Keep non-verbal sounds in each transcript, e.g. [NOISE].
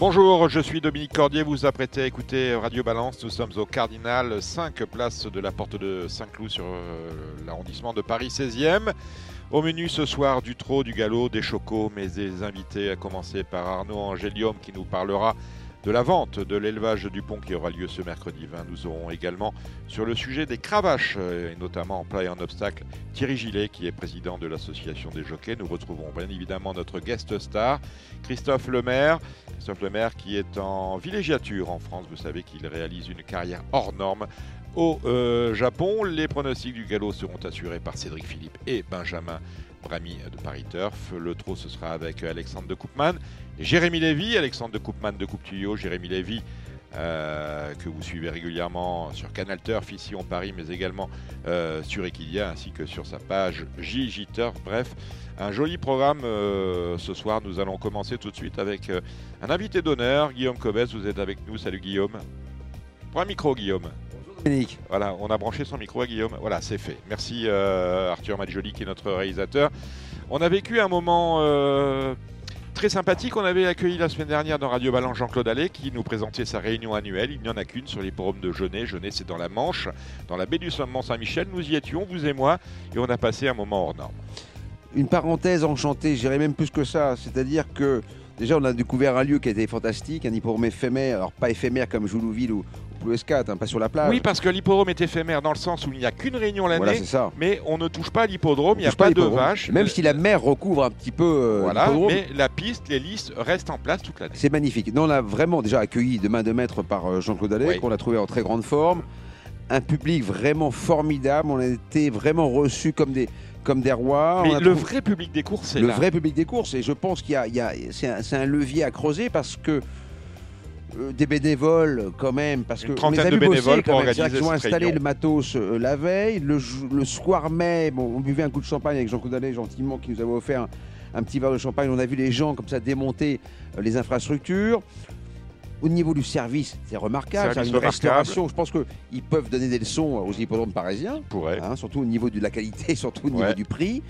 Bonjour, je suis Dominique Cordier, vous vous apprêtez à écouter Radio Balance. Nous sommes au Cardinal, 5 places de la porte de Saint-Cloud sur euh, l'arrondissement de Paris 16e. Au menu ce soir, du trot, du galop, des chocos, mais des invités, à commencer par Arnaud Angélium qui nous parlera de la vente de l'élevage du pont qui aura lieu ce mercredi 20. Nous aurons également sur le sujet des cravaches, euh, et notamment en plat et en obstacle, Thierry Gillet qui est président de l'association des jockeys. Nous retrouverons bien évidemment notre guest star, Christophe Lemaire. Christophe Lemaire qui est en villégiature en France. Vous savez qu'il réalise une carrière hors norme au euh, Japon. Les pronostics du galop seront assurés par Cédric Philippe et Benjamin De Paris Turf. Le trot, ce sera avec Alexandre de Koopman. Jérémy Lévy, Alexandre de Koopman de Coupe Tuyau, Jérémy Lévy, euh, que vous suivez régulièrement sur Canal Turf ici en Paris, mais également euh, sur Equidia ainsi que sur sa page JJ Turf. Bref, un joli programme euh, ce soir. Nous allons commencer tout de suite avec un invité d'honneur, Guillaume Cobès. Vous êtes avec nous. Salut Guillaume. Pour un micro, Guillaume. Voilà, on a branché son micro à Guillaume. Voilà, c'est fait. Merci Arthur Madjoli qui est notre réalisateur. On a vécu un moment très sympathique. On avait accueilli la semaine dernière dans Radio Balance Jean-Claude Allais qui nous présentait sa réunion annuelle. Il n'y en a qu'une sur les forums de Genet. Genet, c'est dans la Manche, dans la baie du Mont-Saint-Michel. Nous y étions, vous et moi, et on a passé un moment hors norme. Une parenthèse enchantée, j'irais même plus que ça. C'est-à-dire que déjà, on a découvert un lieu qui était fantastique, un hippodrome éphémère, alors pas éphémère comme Joulouville ou, le S4, hein, pas sur la plage. Oui, parce que l'hippodrome est éphémère dans le sens où il n'y a qu'une réunion l'année. ça. Mais on ne touche pas à l'hippodrome, il n'y a pas, de vaches. Même si la mer recouvre un petit peu euh, Voilà, mais la piste, les listes restent en place toute l'année. C'est magnifique. Nous, on a vraiment déjà accueilli de main de maître par euh, Jean-Claude Allais, qu'on a trouvé en très grande forme. Un public vraiment formidable. On a été vraiment reçus comme des, comme des rois. Mais le vrai public des courses, c'est Le vrai public des courses. Et je pense qu'il y a, c'est un, un, levier à creuser parce que euh, des bénévoles quand même, parce que mes amis de bénévoles pour Ils ont installé le matos euh, la veille. Le, soir même, on buvait un coup de champagne avec Jean Coudalet, gentiment, qui nous avait offert un, petit verre de champagne. On a vu les gens comme ça démonter euh, les infrastructures. Au niveau du service, c'est remarquable. Une restauration. Je pense qu'ils peuvent donner des leçons aux hippodromes parisiens. Hein, surtout au niveau de la qualité, [LAUGHS] surtout au niveau du prix.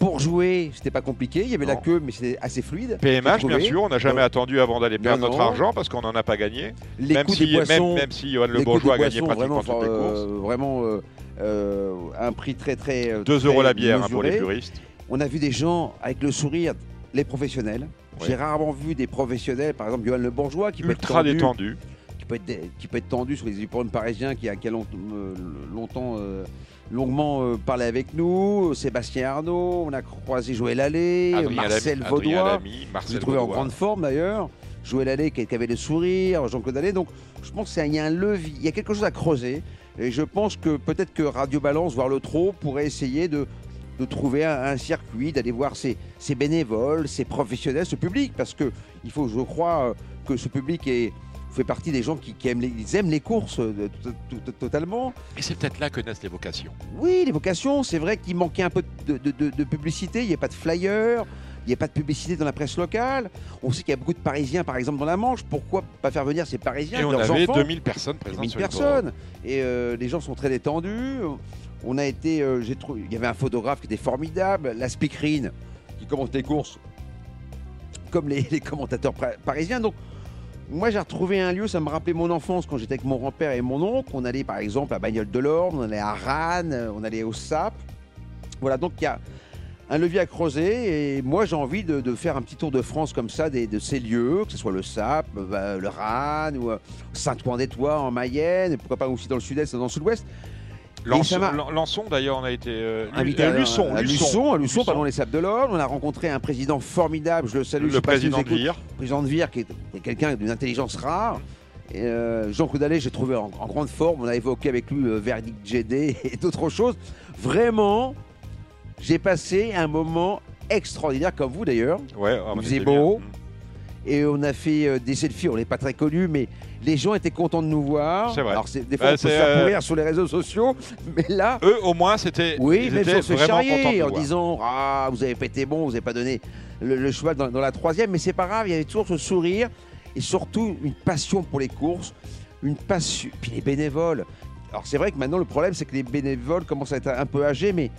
Pour jouer, c'était pas compliqué. Il y avait la queue, mais c'était assez fluide. PMH, bien sûr. On n'a jamais attendu avant d'aller perdre notre argent parce qu'on n'en a pas gagné. même, si, même, si Johan Le Bourgeois a gagné pratiquement toutes les courses. Euh, vraiment euh, euh, un prix très très. 2 euros la bière hein, pour les puristes. On a vu des gens avec le sourire, les professionnels. J'ai rarement vu des professionnels, par exemple Johan Le Bourgeois, qui Ultra peut être tendu, détendu. Qui peut, être, qui peut être tendu sur les hippodromes parisiens, qui a, qui a longtemps euh, parlé avec nous, Sébastien Arnaud, on a croisé Joël Allais, Marcel Vaudois, j'ai trouvé en grande forme d'ailleurs. Joël Allais qui avait le sourire, Jean-Claude Allais. Donc je pense qu'il y a un levier, il y a quelque chose à creuser. Et je pense que peut-être que Radio Balance, voire le Trot, pourrait essayer de, de trouver un, circuit, d'aller voir ces, bénévoles, ces professionnels, ce public. Parce qu'il faut, je crois, que ce public est, fait partie des gens qui, aiment, les, ils aiment les courses euh, totalement. Et c'est peut-être là que naissent les vocations. Oui, les vocations. C'est vrai qu'il manquait un peu de, publicité. Il n'y a pas de flyer. Il n'y a pas de publicité dans la presse locale. On sait qu'il y a beaucoup de Parisiens, par exemple, dans la Manche. Pourquoi pas faire venir ces Parisiens Et on avait 2000 personnes présentes 2000 personnes. Et euh, les gens sont très détendus. On a été, euh, j'ai trouvé, il y avait un photographe qui était formidable, la speakerine qui commente les courses, comme les, [LAUGHS] les commentateurs parisiens. Donc moi, j'ai retrouvé un lieu, ça me rappelait mon enfance quand j'étais avec mon grand-père et mon oncle. On allait par exemple à Bagnole de l'Orne, on allait à Rannes, on allait au SAP. Voilà, donc il y a un levier à creuser et moi j'ai envie de, faire un petit tour de France comme ça de ces lieux, que ce soit le SAP, bah, le Rannes ou euh, Saint-Ouen-des-Tois en Mayenne, et pourquoi pas aussi dans le sud-est, dans le sud-ouest. Lançon, d'ailleurs, on a été euh, invité à, Luçon, à, Luçon, Luçon, pardon, les Sables de l'Orne. On a rencontré un président formidable, je le salue. Le président de Vire. président de Vire, qui est, quelqu'un d'une intelligence rare. Euh, Jean Coudalé, j'ai trouvé en, grande forme. On a évoqué avec lui le verdict GD [LAUGHS] et d'autres choses. Vraiment, j'ai passé un moment extraordinaire, comme vous d'ailleurs. Ouais, oh, Il faisait beau. et on a fait des selfies. On n'est pas très connus, mais les gens étaient contents de nous voir. C'est vrai. Alors, des fois, on peut se faire courir sur les réseaux sociaux, mais là. Eux, au moins, c'était. Oui, mais on se fait en disant Ah, vous avez pas été bon, vous n'avez pas donné le, cheval dans, dans, la troisième, mais c'est pas grave, il y avait toujours ce sourire et surtout une passion pour les courses, une passion. Puis les bénévoles. Alors, c'est vrai que maintenant, le problème, c'est que les bénévoles commencent à être un peu âgés, mais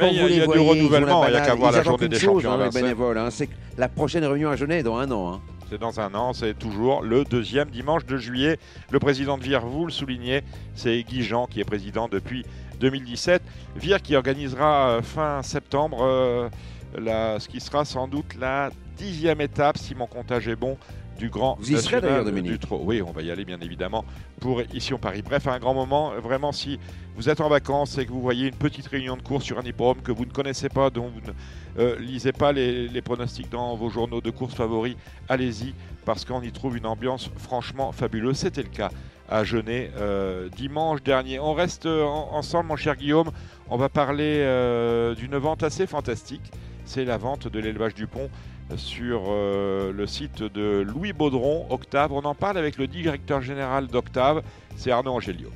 il y a, du renouvellement, il n'y a qu'à voir la journée des champions. Hein, les bénévoles, hein, c'est la prochaine réunion à Genève dans un an. Hein. C'est dans un an, c'est toujours le deuxième dimanche de juillet. Le président de Vire, vous le soulignez, c'est Guy Jean qui est président depuis 2017. Vire qui organisera euh, fin septembre euh, ce qui sera sans doute la dixième étape, si mon comptage est bon, du grand Vous y serez d'ailleurs, Dominique Oui, on va y aller bien évidemment pour Ici on Paris. Bref, un grand moment. Vraiment, si vous êtes en vacances et que vous voyez une petite réunion de course sur un hippodrome que vous ne connaissez pas, dont vous ne euh, lisez pas les, pronostics dans vos journaux de course favoris, allez-y parce qu'on y trouve une ambiance franchement fabuleuse. C'était le cas à Genet euh, dimanche dernier. On reste ensemble, mon cher Guillaume. On va parler euh, d'une vente assez fantastique. C'est la vente de l'élevage du pont sur euh, le site de Louis Baudron, Octave. On en parle avec le directeur général d'Octave, c'est Arnaud Angélio.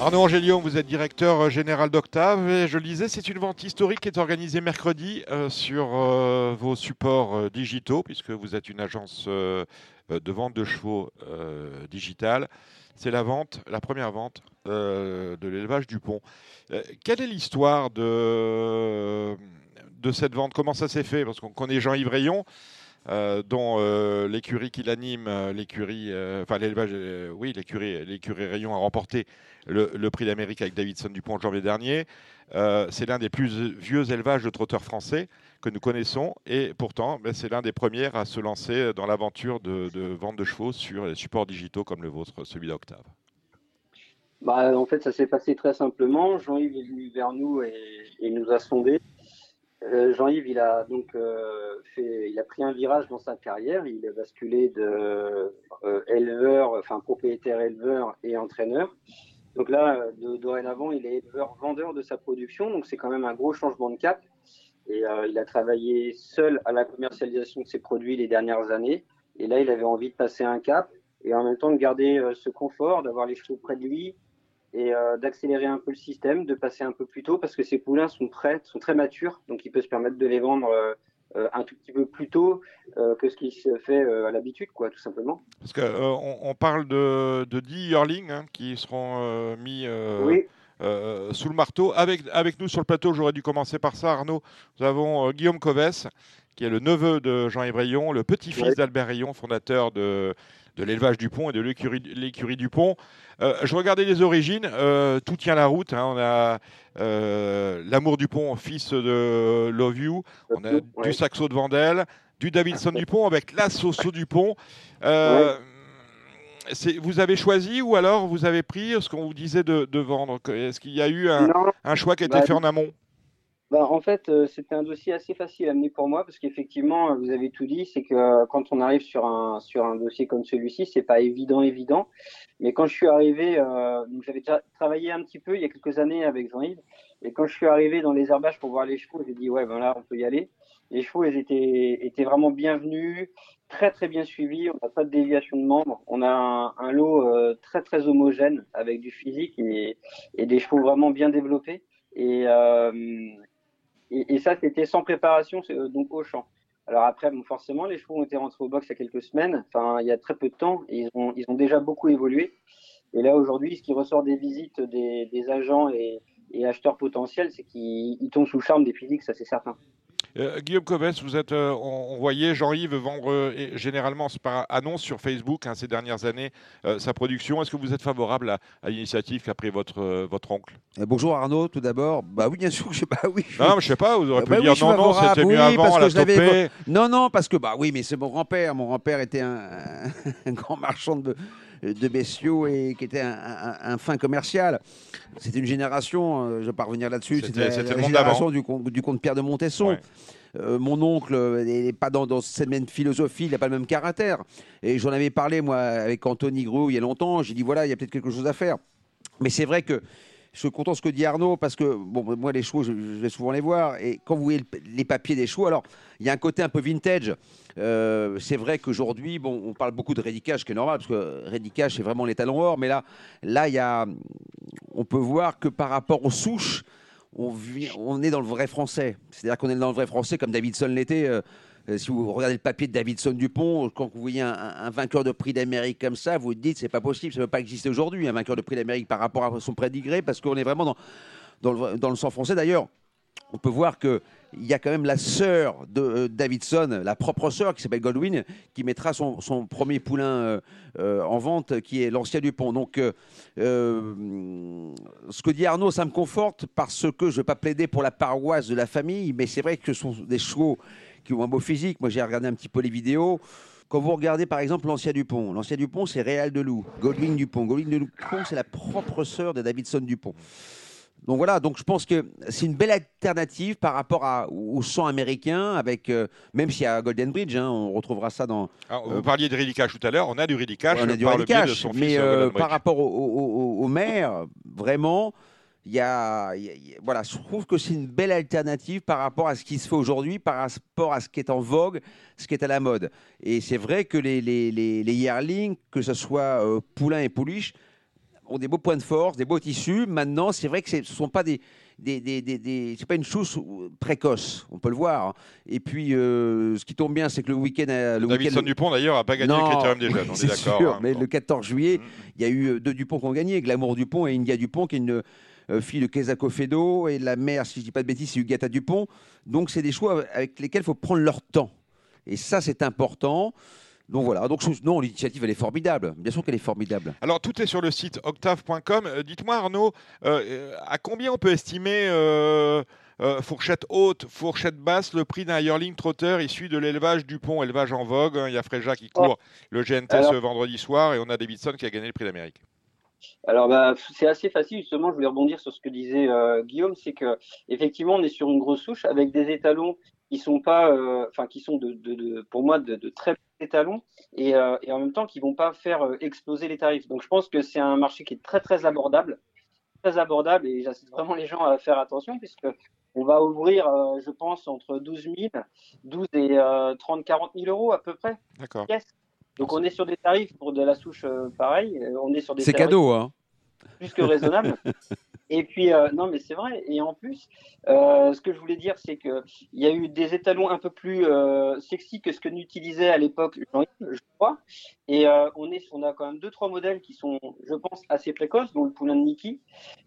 Arnaud Angélio, vous êtes directeur général d'Octave et je le disais, c'est une vente historique qui est organisée mercredi euh, sur euh, vos supports digitaux puisque vous êtes une agence de vente de chevaux digital. C'est la vente, la première vente de l'élevage du pont. Euh, quelle est l'histoire de, cette vente? Comment ça s'est fait? Parce qu'on connaît Jean-Yves Rayon. Euh, dont euh, l'écurie qui l'anime, l'écurie, enfin l'élevage, oui, l'écurie, l'écurie Rayon a remporté le, prix d'Amérique avec Davidson Dupont en janvier dernier. c'est l'un des plus vieux élevages de trotteurs français que nous connaissons et pourtant, ben, c'est l'un des premiers à se lancer dans l'aventure de, de, vente de chevaux sur les supports digitaux comme le vôtre, celui d'Octave. Bah, en fait, ça s'est passé très simplement. Jean-Yves est venu vers nous et, nous a sondés. Euh, Jean-Yves, il a donc euh, fait, il a pris un virage dans sa carrière. Il a basculé de euh, enfin propriétaire éleveur et entraîneur. Donc là, dorénavant, il est éleveur vendeur de sa production. Donc c'est quand même un gros changement de cap. Et il a travaillé seul à la commercialisation de ses produits les dernières années. Et là, il avait envie de passer un cap et en même temps de garder ce confort, d'avoir les chevaux près de lui, et euh, d'accélérer un peu le système, de passer un peu plus tôt parce que ces poulains sont prêts, sont très matures, donc il peut se permettre de les vendre euh, euh, un tout petit peu plus tôt que ce qui se fait à l'habitude, quoi, tout simplement. Parce qu'on on parle de, de 10 yearlings hein, qui seront mis sous le marteau. Avec, avec nous sur le plateau, j'aurais dû commencer par ça, Arnaud. Nous avons Guillaume Covès, qui est le neveu de Jean-Yves Rayon, le petit-fils d'Albert Rayon, fondateur de de l'élevage du pont et de l'écurie du pont. Euh, je regardais les origines, euh, tout tient la route. Hein. On a euh, l'amour du pont, fils de Love You, on a du Saxo de Vandel, du Davidson du pont avec la Soso du pont. Vous avez choisi ou alors vous avez pris ce qu'on vous disait de, vendre? Est-ce qu'il y a eu un, choix qui a été bah, fait en amont? Bah, en fait, euh, c'était un dossier assez facile à mener pour moi parce qu'effectivement, vous avez tout dit, c'est que euh, quand on arrive sur un, sur un dossier comme celui-ci, c'est pas évident, évident. Mais quand je suis arrivé, euh, j'avais déjà travaillé un petit peu il y a quelques années avec Jean-Yves, et quand je suis arrivé dans les herbages pour voir les chevaux, j'ai dit ouais, ben là, on peut y aller. Les chevaux, ils étaient, étaient vraiment bienvenus, très très bien suivis. On n'a pas de déviation de membres. On a un, lot très très homogène avec du physique et, et des chevaux vraiment bien développés. Et, et, ça, c'était sans préparation, euh, donc au champ. Alors après, bon, forcément, les chevaux ont été rentrés au box il y a quelques semaines, enfin il y a très peu de temps, et ils ont, ils ont déjà beaucoup évolué. Et là, aujourd'hui, ce qui ressort des visites des, agents et, et acheteurs potentiels, c'est qu'ils tombent sous le charme des physiques, ça c'est certain. Euh, Guillaume Covès, vous êtes, euh, on, voyait Jean-Yves vendre euh, généralement par annonce sur Facebook hein, ces dernières années sa production. Est-ce que vous êtes favorable à, l'initiative qu'a pris votre, votre oncle? Bonjour Arnaud, tout d'abord. Bah oui, bien sûr que je, bah oui. Non, je sais pas, vous aurez pu bah dire non, non, c'était mieux avant, la topée. Non, non, parce que bah oui, mais c'est mon grand-père. Mon grand-père était un, [LAUGHS] un, grand marchand de de bestiaux et qui était un, fin commercial. C'était une génération, euh, je vais pas revenir là-dessus, c'était la, génération du, du, comte Pierre de Montesson. Euh, mon oncle n'est pas dans, cette même philosophie, il n'a pas le même caractère. Et j'en avais parlé, moi, avec Anthony Grou il y a longtemps. J'ai dit, voilà, il y a peut-être quelque chose à faire. Mais c'est vrai que je suis content de ce que dit Arnaud parce que bon, moi les chevaux, je, vais souvent les voir et quand vous voyez les papiers des chevaux, alors il y a un côté un peu vintage. Euh, c'est vrai qu'aujourd'hui, bon, on parle beaucoup de rédicage, qui est normal parce que rédicage c'est vraiment les talons or, mais là, là, il y a, on peut voir que par rapport aux souches, on, est dans le vrai français. C'est-à-dire qu'on est dans le vrai français comme Davidson l'était. Euh, si vous regardez le papier de Davidson Dupont, quand vous voyez un, vainqueur de prix d'Amérique comme ça, vous vous dites c'est pas possible, ça ne peut pas exister aujourd'hui, un vainqueur de prix d'Amérique par rapport à son prédigré, parce qu'on est vraiment dans, le, sang français. D'ailleurs, on peut voir qu'il y a quand même la sœur de euh, Davidson, la propre sœur qui s'appelle Godwin, qui mettra son, son premier poulain euh, en vente, qui est l'ancien Dupont. Donc, ce que dit Arnaud, ça me conforte parce que je ne vais pas plaider pour la paroisse de la famille, mais c'est vrai que ce sont des chevaux qui ont un beau physique. Moi, j'ai regardé un petit peu les vidéos. Quand vous regardez par exemple l'ancien Dupont, l'ancien Dupont c'est Réal Delou, Goldwyn Dupont. Goldwyn Dupont c'est la propre sœur de Davidson Dupont. Donc voilà, donc je pense que c'est une belle alternative par rapport à, au sang américain, avec euh, même s'il y a Golden Bridge, hein, on retrouvera ça dans. Alors, vous parliez de Ridicage tout à l'heure, on a du Ridicage. On a du mais euh, par rapport au, au, au maire, vraiment, il y a, voilà, je trouve que c'est une belle alternative par rapport à ce qui se fait aujourd'hui, par rapport à ce qui est en vogue, ce qui est à la mode. Et c'est vrai que les, les, les, les yearlings, que ce soit euh, Poulain et Pouliche, ont des beaux points de force, des beaux tissus. Maintenant, c'est vrai que ce ne sont pas des, des, des, des, c'est pas une chose précoce, on peut le voir. Et puis, euh, ce qui tombe bien, c'est que le week-end, le Davidson week Dupont d'ailleurs a pas gagné le Critérium des jeunes, on est, d'accord. Hein. mais le 14 juillet, mm. il y a eu euh, deux Dupont qui ont gagné, Glamour Dupont et India Dupont, qui est une euh, fille de Kezako Fedo, et la mère, si je ne dis pas de bêtises, c'est Ugata Dupont. Donc, c'est des choix avec lesquels il faut prendre leur temps. Et ça, c'est important. Donc voilà, donc non, l'initiative elle est formidable. Bien sûr qu'elle est formidable. Alors tout est sur le site octave.com. Euh, dites-moi Arnaud, euh, à combien on peut estimer fourchette haute, fourchette basse, le prix d'un yearling trotteur issu de l'élevage Dupont, élevage en vogue? Il y a Fréja qui court le GNT ce vendredi soir et on a Davidson qui a gagné le prix d'Amérique. Alors bah, c'est assez facile justement. Je voulais rebondir sur ce que disait euh, Guillaume, c'est que effectivement on est sur une grosse souche avec des étalons qui sont pas, euh, enfin qui sont de, de, de, pour moi de, très petits étalons et, euh, et, en même temps qui vont pas faire exploser les tarifs. Donc je pense que c'est un marché qui est très très abordable, très abordable et j'incite vraiment les gens à faire attention puisque on va ouvrir, je pense, entre 12 000, 12 et 30, 40 000 euros à peu près. D'accord. Donc on est sur des tarifs pour de la souche euh, pareil. Euh, on est sur des. C'est cadeau, hein. Plus que raisonnable. [LAUGHS] Et puis, euh, non, mais c'est vrai. Et en plus, ce que je voulais dire, c'est qu'il y a eu des étalons un peu plus sexy que ce que n'utilisait à l'époque je crois. Et on, est, on a quand même deux, trois modèles qui sont, je pense, assez précoces, dont le poulain de Niki.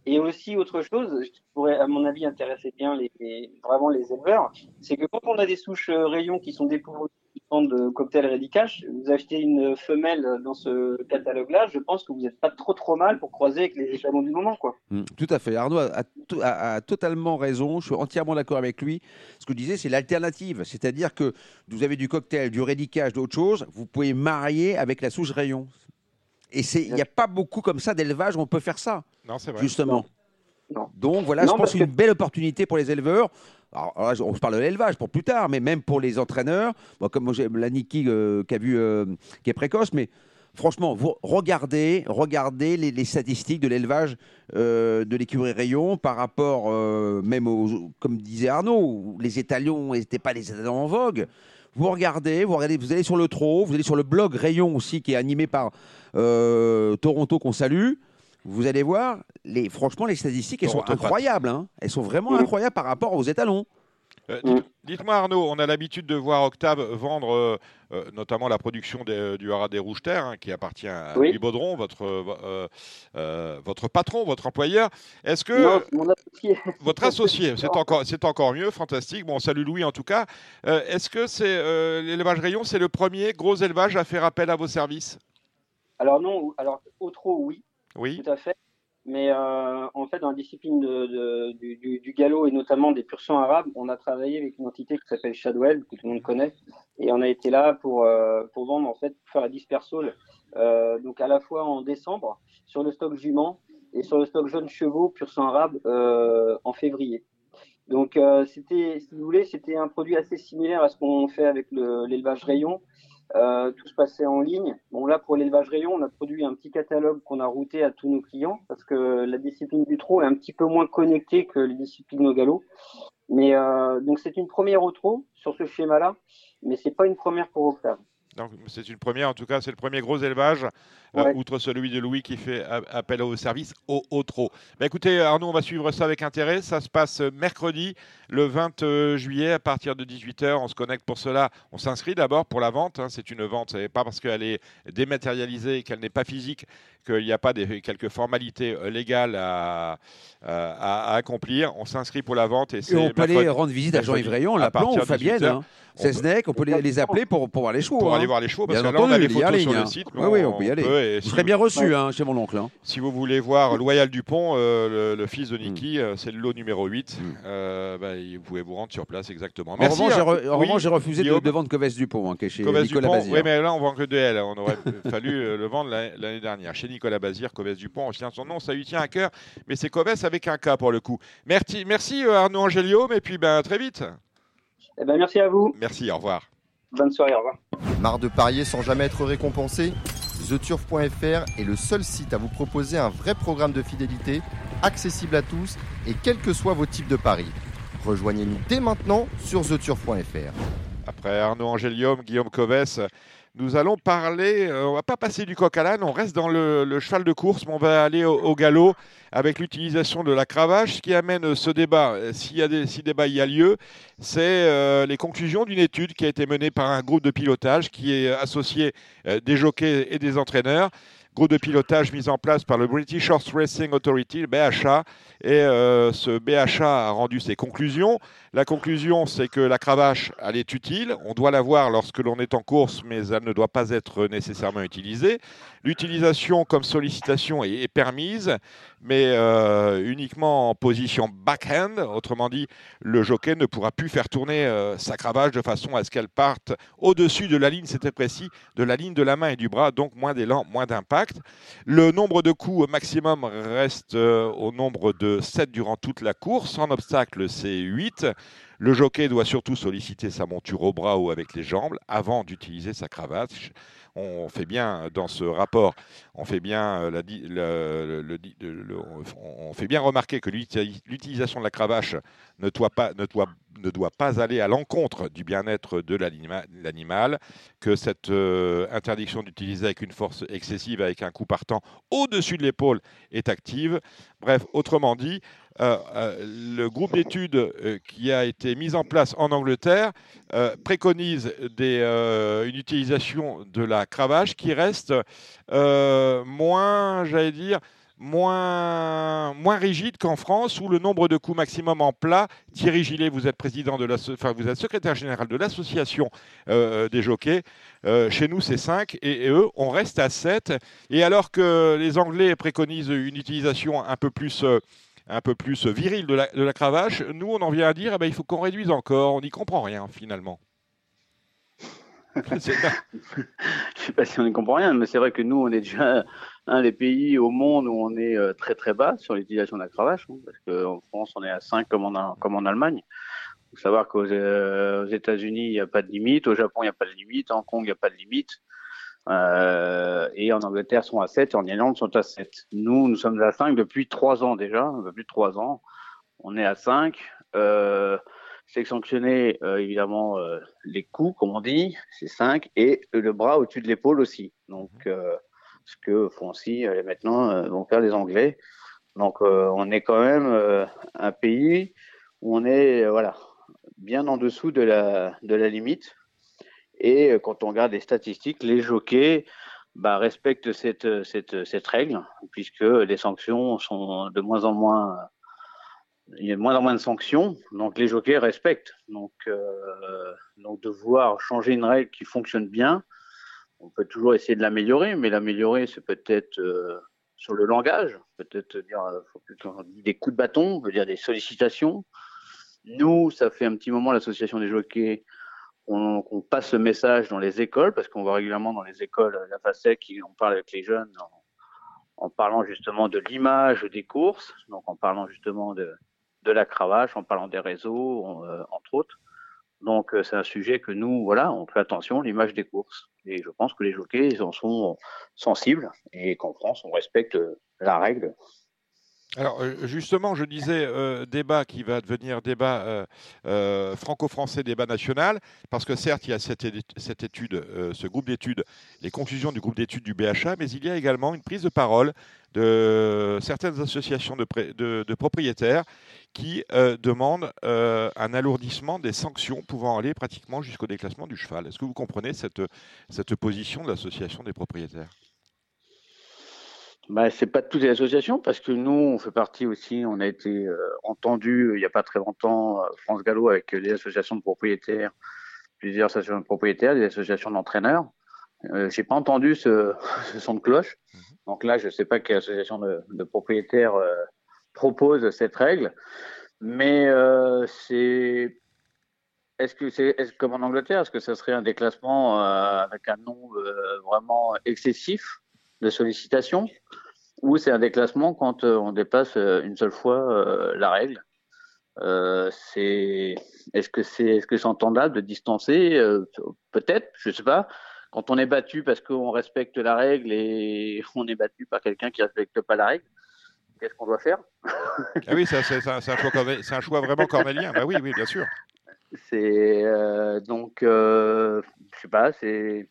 Et aussi, autre chose, qui pourrait, à mon avis, intéresser bien les, vraiment les éleveurs, c'est que quand on a des souches rayons qui sont dépourvues de cocktail Ready Cash, vous achetez une femelle dans ce catalogue-là, je pense que vous n'êtes pas trop trop mal pour croiser avec les échelons du moment. Quoi. Mm, tout à fait. Arnaud a, totalement raison. Je suis entièrement d'accord avec lui. Ce que je disais, c'est l'alternative. C'est-à-dire que vous avez du cocktail, du Ready Cash, d'autres choses. Vous pouvez marier avec la souche rayon. Et il n'y a pas beaucoup comme ça d'élevage où on peut faire ça. Non, c'est vrai. Justement. Donc voilà, je pense que... une belle opportunité pour les éleveurs. Alors, on parle de l'élevage pour plus tard, mais même pour les entraîneurs, comme la Niki euh, qui a euh, qui est précoce, mais franchement, regardez, les, statistiques de l'élevage euh, de l'écurie Rayon par rapport même aux, comme disait Arnaud, les étalons n'étaient pas les étalons en vogue. Vous regardez, vous regardez, vous allez sur le trot, vous allez sur le blog Rayon aussi qui est animé par Toronto qu'on salue vous allez voir, les, franchement, les statistiques, elles sont incroyables. Hein. Elles sont vraiment mm. incroyables par rapport aux étalons. Euh, dites-moi Arnaud, on a l'habitude de voir Octave vendre euh, euh, notamment la production du Haras des Rouges Terres, hein, qui appartient à Louis Baudron, votre, votre patron, votre employeur. Est-ce que mon associé. [LAUGHS] votre associé, c'est encore, c'est encore mieux, fantastique. Bon, salut Louis en tout cas. Est-ce que c'est l'élevage rayon, c'est le premier gros élevage à faire appel à vos services? Alors non, alors au trop oui. Oui. Tout à fait. Mais euh, en fait, dans la discipline du, galop et notamment des pur sang arabes, on a travaillé avec une entité qui s'appelle Shadwell, que tout le monde connaît, et on a été là pour, euh, pour vendre, en fait, pour faire la dispersole, euh, donc à la fois en décembre sur le stock jument et sur le stock jeunes chevaux pur sang arabe en février. Donc c'était, si vous voulez, c'était un produit assez similaire à ce qu'on fait avec l'élevage rayon, Euh, tout se passait en ligne. Bon, là, pour l'élevage rayon, on a produit un petit catalogue qu'on a routé à tous nos clients parce que la discipline du trot est un petit peu moins connectée que les disciplines au galop. Mais euh, donc, c'est une première au trot sur ce schéma-là, mais c'est pas une première pour Octave. Donc c'est une première, en tout cas, c'est le premier gros élevage, euh, outre celui de Louis qui fait appel au service au, au trot. Bah, écoutez, Arnaud, on va suivre ça avec intérêt. Ça se passe mercredi, le 20 euh, juillet, à partir de 18h. On se connecte pour cela. On s'inscrit d'abord pour la vente. Hein. C'est une vente, n'est pas parce qu'elle est dématérialisée et qu'elle n'est pas physique qu'il n'y a pas des, quelques formalités euh, légales à, à, accomplir. On s'inscrit pour la vente. Et, on peut aller rendre visite à Jean-Yves Rayon, l'appelant, ou Fabienne. Hein. on peut les, appeler pour, pour voir les chevaux. Pour aller voir les chevaux, parce que là, on a les photos sur le hein. site. Oui, oui, on, peut y aller. Vous serez bien reçu hein, chez mon oncle. Hein. Si vous voulez voir Loyal Dupont, euh, le, fils de Niki, mm. euh, c'est le lot numéro 8. Mm. Euh, bah, vous pouvez vous rendre sur place exactement. Merci. En revanche, j'ai refusé de, vendre Covès Dupont, qui est chez Nicolas Bazir. Oui, mais là, on vend que de elle. On aurait [LAUGHS] fallu le vendre l'année dernière. Chez Nicolas Bazir, Covès Dupont, on tient son nom, ça lui tient à cœur. Mais c'est Covès avec un K pour le coup. Merci, merci Arnaud Angelium, et puis ben, très vite. Eh ben, merci à vous. Merci, au revoir. Bonne soirée, au revoir. Marre de parier sans jamais être récompensé? TheTurf.fr est le seul site à vous proposer un vrai programme de fidélité, accessible à tous et quels que soient vos types de paris. Rejoignez-nous dès maintenant sur TheTurf.fr. Après Arnaud Angélium, Guillaume Covès, nous allons parler, euh, on va pas passer du coq à l'âne, on reste dans le, cheval de course, mais on va aller au, galop avec l'utilisation de la cravache. Ce qui amène ce débat, euh, s'il y des, si débat y a lieu, c'est euh, les conclusions d'une étude qui a été menée par un groupe de pilotage qui est associé des jockeys et des entraîneurs groupe de pilotage mis en place par le British Horse Racing Authority, le BHA. Et euh, ce BHA a rendu ses conclusions. La conclusion, c'est que la cravache, elle est utile. On doit la voir lorsque l'on est en course, mais elle ne doit pas être nécessairement utilisée. L'utilisation comme sollicitation est, permise, mais euh, uniquement en position backhand. Autrement dit, le jockey ne pourra plus faire tourner euh, sa cravache de façon à ce qu'elle parte au-dessus de la ligne, c'était précis, de la ligne de la main et du bras, donc moins d'élan, moins d'impact. Le nombre de coups maximum reste euh, au nombre de 7 durant toute la course. En obstacle, c'est 8. Le jockey doit surtout solliciter sa monture au bras ou avec les jambes avant d'utiliser sa cravache on fait bien dans ce rapport, on fait bien, la, on fait bien remarquer que l'utilisation de la cravache ne doit pas, aller à l'encontre du bien-être de l'animal, que cette euh, interdiction d'utiliser avec une force excessive, avec un coup partant au-dessus de l'épaule est active. Bref, autrement dit, le groupe d'études euh, qui a été mis en place en Angleterre préconise une utilisation de la cravache qui reste moins, j'allais dire, moins, moins rigide qu'en France où le nombre de coups maximum en plat, Thierry Gillet, vous êtes président de la, vous êtes secrétaire général de l'association des jockeys. chez nous, c'est 5 et, eux, on reste à 7. Et alors que les Anglais préconisent une utilisation un peu plus un peu plus viril de la, cravache, nous, on en vient à dire eh ben, il faut qu'on réduise encore. On n'y comprend rien, finalement. [LAUGHS] Je ne sais pas si on n'y comprend rien, mais c'est vrai que nous, on est déjà un des pays au monde où on est euh, très très bas sur l'utilisation de la cravache, hein, parce qu'en France, on est à 5 comme en, comme en Allemagne. Il faut savoir qu'aux euh, États-Unis, il n'y a pas de limite, au Japon, il n'y a pas de limite, en Hong Kong, il n'y a pas de limite. Euh, et en Angleterre sont à 7 et en Irlande sont à 7. Nous, nous sommes à 5 depuis 3 ans déjà, un peu plus de 3 ans. On est à 5. Euh, c'est sanctionné euh, évidemment euh, les coups, comme on dit, c'est 5, et le bras au-dessus de l'épaule aussi. Donc, mhm. euh, ce que font aussi maintenant vont faire les Anglais. Donc, on est quand même un pays où on est voilà bien en dessous de la de la limite. Et euh, quand on regarde les statistiques, les jockeys bah, respectent cette, cette, cette règle, puisque les sanctions sont de moins en moins. Il y a de moins en moins de sanctions, donc les jockeys respectent. Donc, euh, changer une règle qui fonctionne bien, on peut toujours essayer de l'améliorer, mais l'améliorer, c'est peut-être euh, sur le langage, peut-être dire faut plutôt des coups de bâton, on peut dire des sollicitations. Nous, ça fait un petit moment l'association des jockeys, on, passe ce message dans les écoles, parce qu'on voit régulièrement dans les écoles la facette qui on parle avec les jeunes en, parlant justement de l'image des courses, donc en parlant justement de, de la cravache, en parlant des réseaux, euh, entre autres. Donc c'est un sujet que nous, voilà, on fait attention, l'image des courses. Et je pense que les jockeys, ils en sont sensibles et qu'en France, on respecte la règle alors justement, je disais débat qui va devenir débat franco-français, débat national, parce que certes, il y a cette, étude, ce groupe d'études, les conclusions du groupe d'études du BHA, mais il y a également une prise de parole de certaines associations de, propriétaires qui demandent un alourdissement des sanctions pouvant aller pratiquement jusqu'au déclassement du cheval. Est-ce que vous comprenez cette, cette position de l'association des propriétaires? Bah, c'est pas toutes les associations parce que nous, on fait partie aussi. On a été euh, entendu il n'y a pas très longtemps, euh, France Gallo, avec les associations de propriétaires, plusieurs associations de propriétaires, des associations d'entraîneurs. Euh, J'ai pas entendu ce, [LAUGHS] ce, son de cloche. Mhm. Donc là, je sais pas quelle association de, de propriétaires euh, propose cette règle, mais c'est est-ce que c'est est comme en Angleterre, est-ce que ça serait un déclassement avec un nombre vraiment excessif? De sollicitation ou c'est un déclassement quand euh, on dépasse euh, une seule fois euh, la règle. c'est est-ce que c'est est-ce que c'est entendable de distancer Peut-être, je sais pas. Quand on est battu parce qu'on respecte la règle et [LAUGHS] on est battu par quelqu'un qui respecte pas la règle, qu'est-ce qu'on doit faire? Ah oui, c'est un, un, choix vraiment cornélien. Bah oui, oui, bien sûr. C'est donc, je sais pas, c'est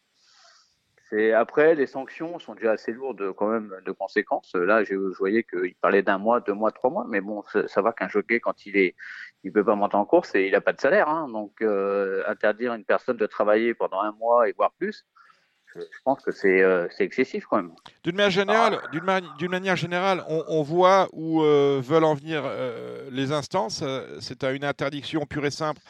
et après, les sanctions sont déjà assez lourdes quand même de conséquences. Là, je, voyais qu'il parlait d'un mois, deux mois, trois mois, mais bon, ça va qu'un jockey, quand il est, il peut pas monter en course et il n'a pas de salaire. Hein. donc, euh, interdire une personne de travailler pendant un mois et voire plus, je, pense que euh, c'est excessif quand même. D'une manière générale, d'une manière générale, on, voit où euh, veulent en venir les instances. C'est à une interdiction pure et simple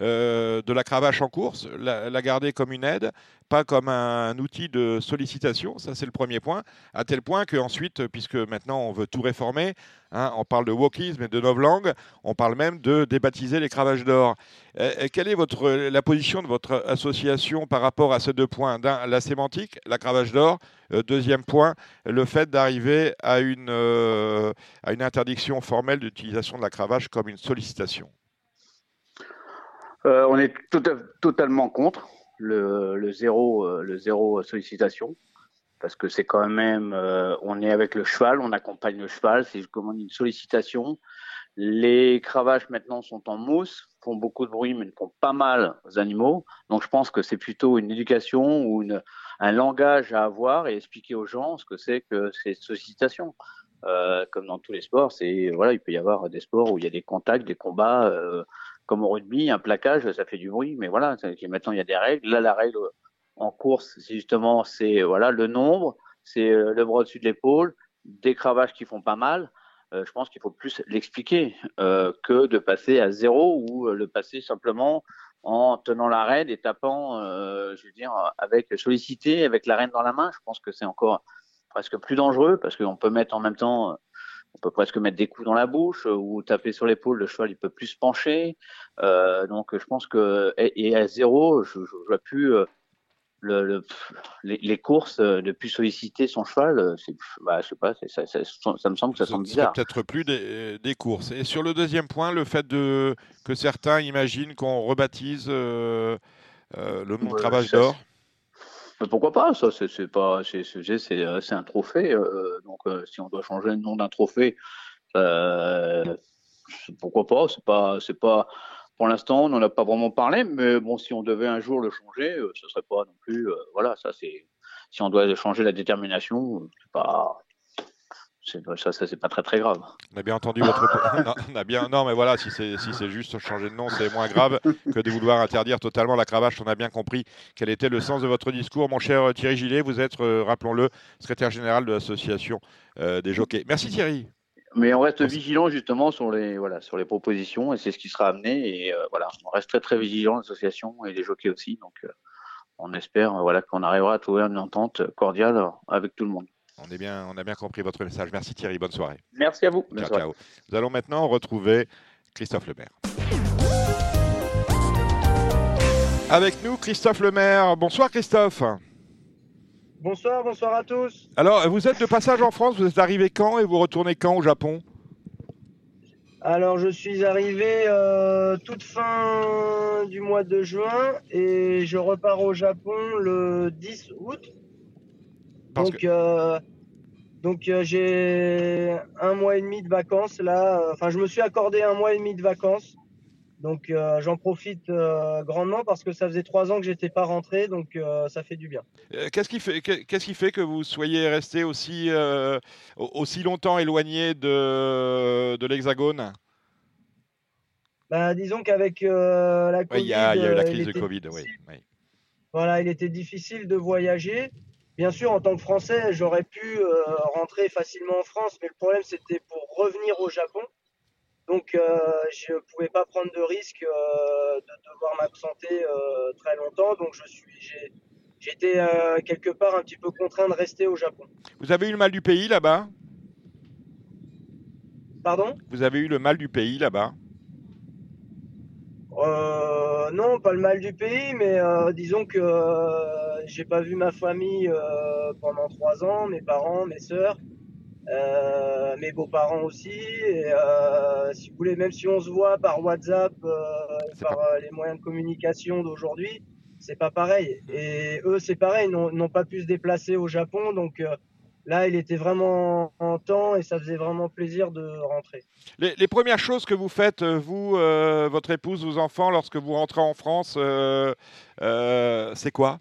euh, de la cravache en course, la, garder comme une aide, pas comme un, outil de sollicitation. Ça, c'est le premier point. À tel point qu'ensuite, puisque maintenant on veut tout réformer, hein, on parle de wokisme et de novlangue, on parle même de débaptiser les cravaches d'or. Euh, quelle est votre, la position de votre association par rapport à ces deux points? D'un, la sémantique, la cravache d'or. Euh, deuxième point, le fait d'arriver à à une interdiction formelle d'utilisation de la cravache comme une sollicitation. Euh, on est totalement contre le, zéro, euh, le zéro sollicitation parce que c'est quand même, euh, on est avec le cheval, on accompagne le cheval, c'est une sollicitation. Les cravaches maintenant sont en mousse, font beaucoup de bruit, mais ne font pas mal aux animaux. Donc je pense que c'est plutôt une éducation ou un langage à avoir et expliquer aux gens ce que c'est que ces sollicitations. Comme dans tous les sports, voilà, il peut y avoir des sports où il y a des contacts, des combats. Comme au rugby, un plaquage, ça fait du bruit, mais voilà, maintenant il y a des règles. Là, la règle en course, c'est justement c'est voilà le nombre, c'est euh, le bras au-dessus de l'épaule, des cravaches qui font pas mal. Euh, je pense qu'il faut plus l'expliquer euh, que de passer à zéro ou le passer simplement en tenant la reine et tapant, je veux dire, avec sollicité, avec la reine dans la main. Je pense que c'est encore presque plus dangereux parce qu'on peut mettre en même temps on peut presque mettre des coups dans la bouche euh, ou taper sur l'épaule, le cheval il peut plus se pencher. Euh, donc je pense que et, à zéro, je, je, vois plus euh, le, les, courses de plus solliciter son cheval. C'est, bah, je sais pas, ça, ça, ça, me semble que ça, semble bizarre. Peut-être plus des, des, courses. Et sur le deuxième point, le fait de que certains imaginent qu'on rebaptise le nom de d'or pourquoi pas Ça, c'est pas, euh, c'est un trophée. Euh, donc, euh, si on doit changer le nom d'un trophée, pourquoi pas C'est pas, c'est pas. Pour l'instant, on n'en a pas vraiment parlé, mais bon, si on devait un jour le changer, ce serait pas non plus. voilà, ça c'est. Si on doit changer la détermination, c'est pas, ça, ça c'est pas très très grave. On a bien entendu votre. [LAUGHS] non, on a bien. Non, mais voilà, si c'est si c'est juste changer de nom, c'est moins grave que de vouloir interdire totalement la cravache. On a bien compris quel était le sens de votre discours, mon cher Thierry Gillet. Vous êtes, euh, rappelons-le, secrétaire général de l'association euh, des jockeys. Merci Thierry. Mais on reste vigilant justement sur les voilà sur les propositions et c'est ce qui sera amené et euh, voilà on reste très très vigilant l'association et les jockeys aussi donc on espère voilà qu'on arrivera à trouver une entente cordiale avec tout le monde. On, est bien, on a bien compris votre message. Merci Thierry, bonne soirée. Merci à vous. Ciao, ciao. Nous allons maintenant retrouver Christophe Lemaire. Avec nous, Christophe Lemaire. Bonsoir Christophe. Bonsoir, bonsoir à tous. Alors, vous êtes de passage en France, vous êtes arrivé quand et vous retournez quand au Japon? Alors, je suis arrivé euh, toute fin du mois de juin et je repars au Japon le 10 août. Donc, euh, donc euh, j'ai un mois et demi de vacances là. Enfin, je me suis accordé un mois et demi de vacances. Donc j'en profite grandement parce que ça faisait trois ans que j'étais pas rentré, donc ça fait du bien. qu'est-ce qui fait qu'est-ce qui fait que vous soyez resté aussi aussi longtemps éloigné de de l'Hexagone? Bah, disons qu'avec euh, la Covid, il y, a, eu la euh, crise de Covid, oui, Voilà, il était difficile de voyager. Bien sûr, en tant que Français, j'aurais pu euh, rentrer facilement en France, mais le problème c'était pour revenir au Japon. Donc, je ne pouvais pas prendre de risque de devoir m'absenter très longtemps. Donc, je suis, j'étais quelque part un petit peu contraint de rester au Japon. Vous avez eu le mal du pays là-bas? Pardon? Vous avez eu le mal du pays là-bas? Euh, non, pas le mal du pays, mais euh, disons que euh, j'ai pas vu ma famille euh, pendant trois ans, mes parents, mes sœurs, euh, mes beaux-parents aussi. Et si vous voulez, même si on se voit par WhatsApp, par les moyens de communication d'aujourd'hui, c'est pas pareil. Et eux, c'est pareil, n'ont pas pu se déplacer au Japon, donc Là, il était vraiment en temps et ça faisait vraiment plaisir de rentrer. Les, premières choses que vous faites, euh, vous, euh, votre épouse, vos enfants, lorsque vous rentrez en France, euh, c'est quoi?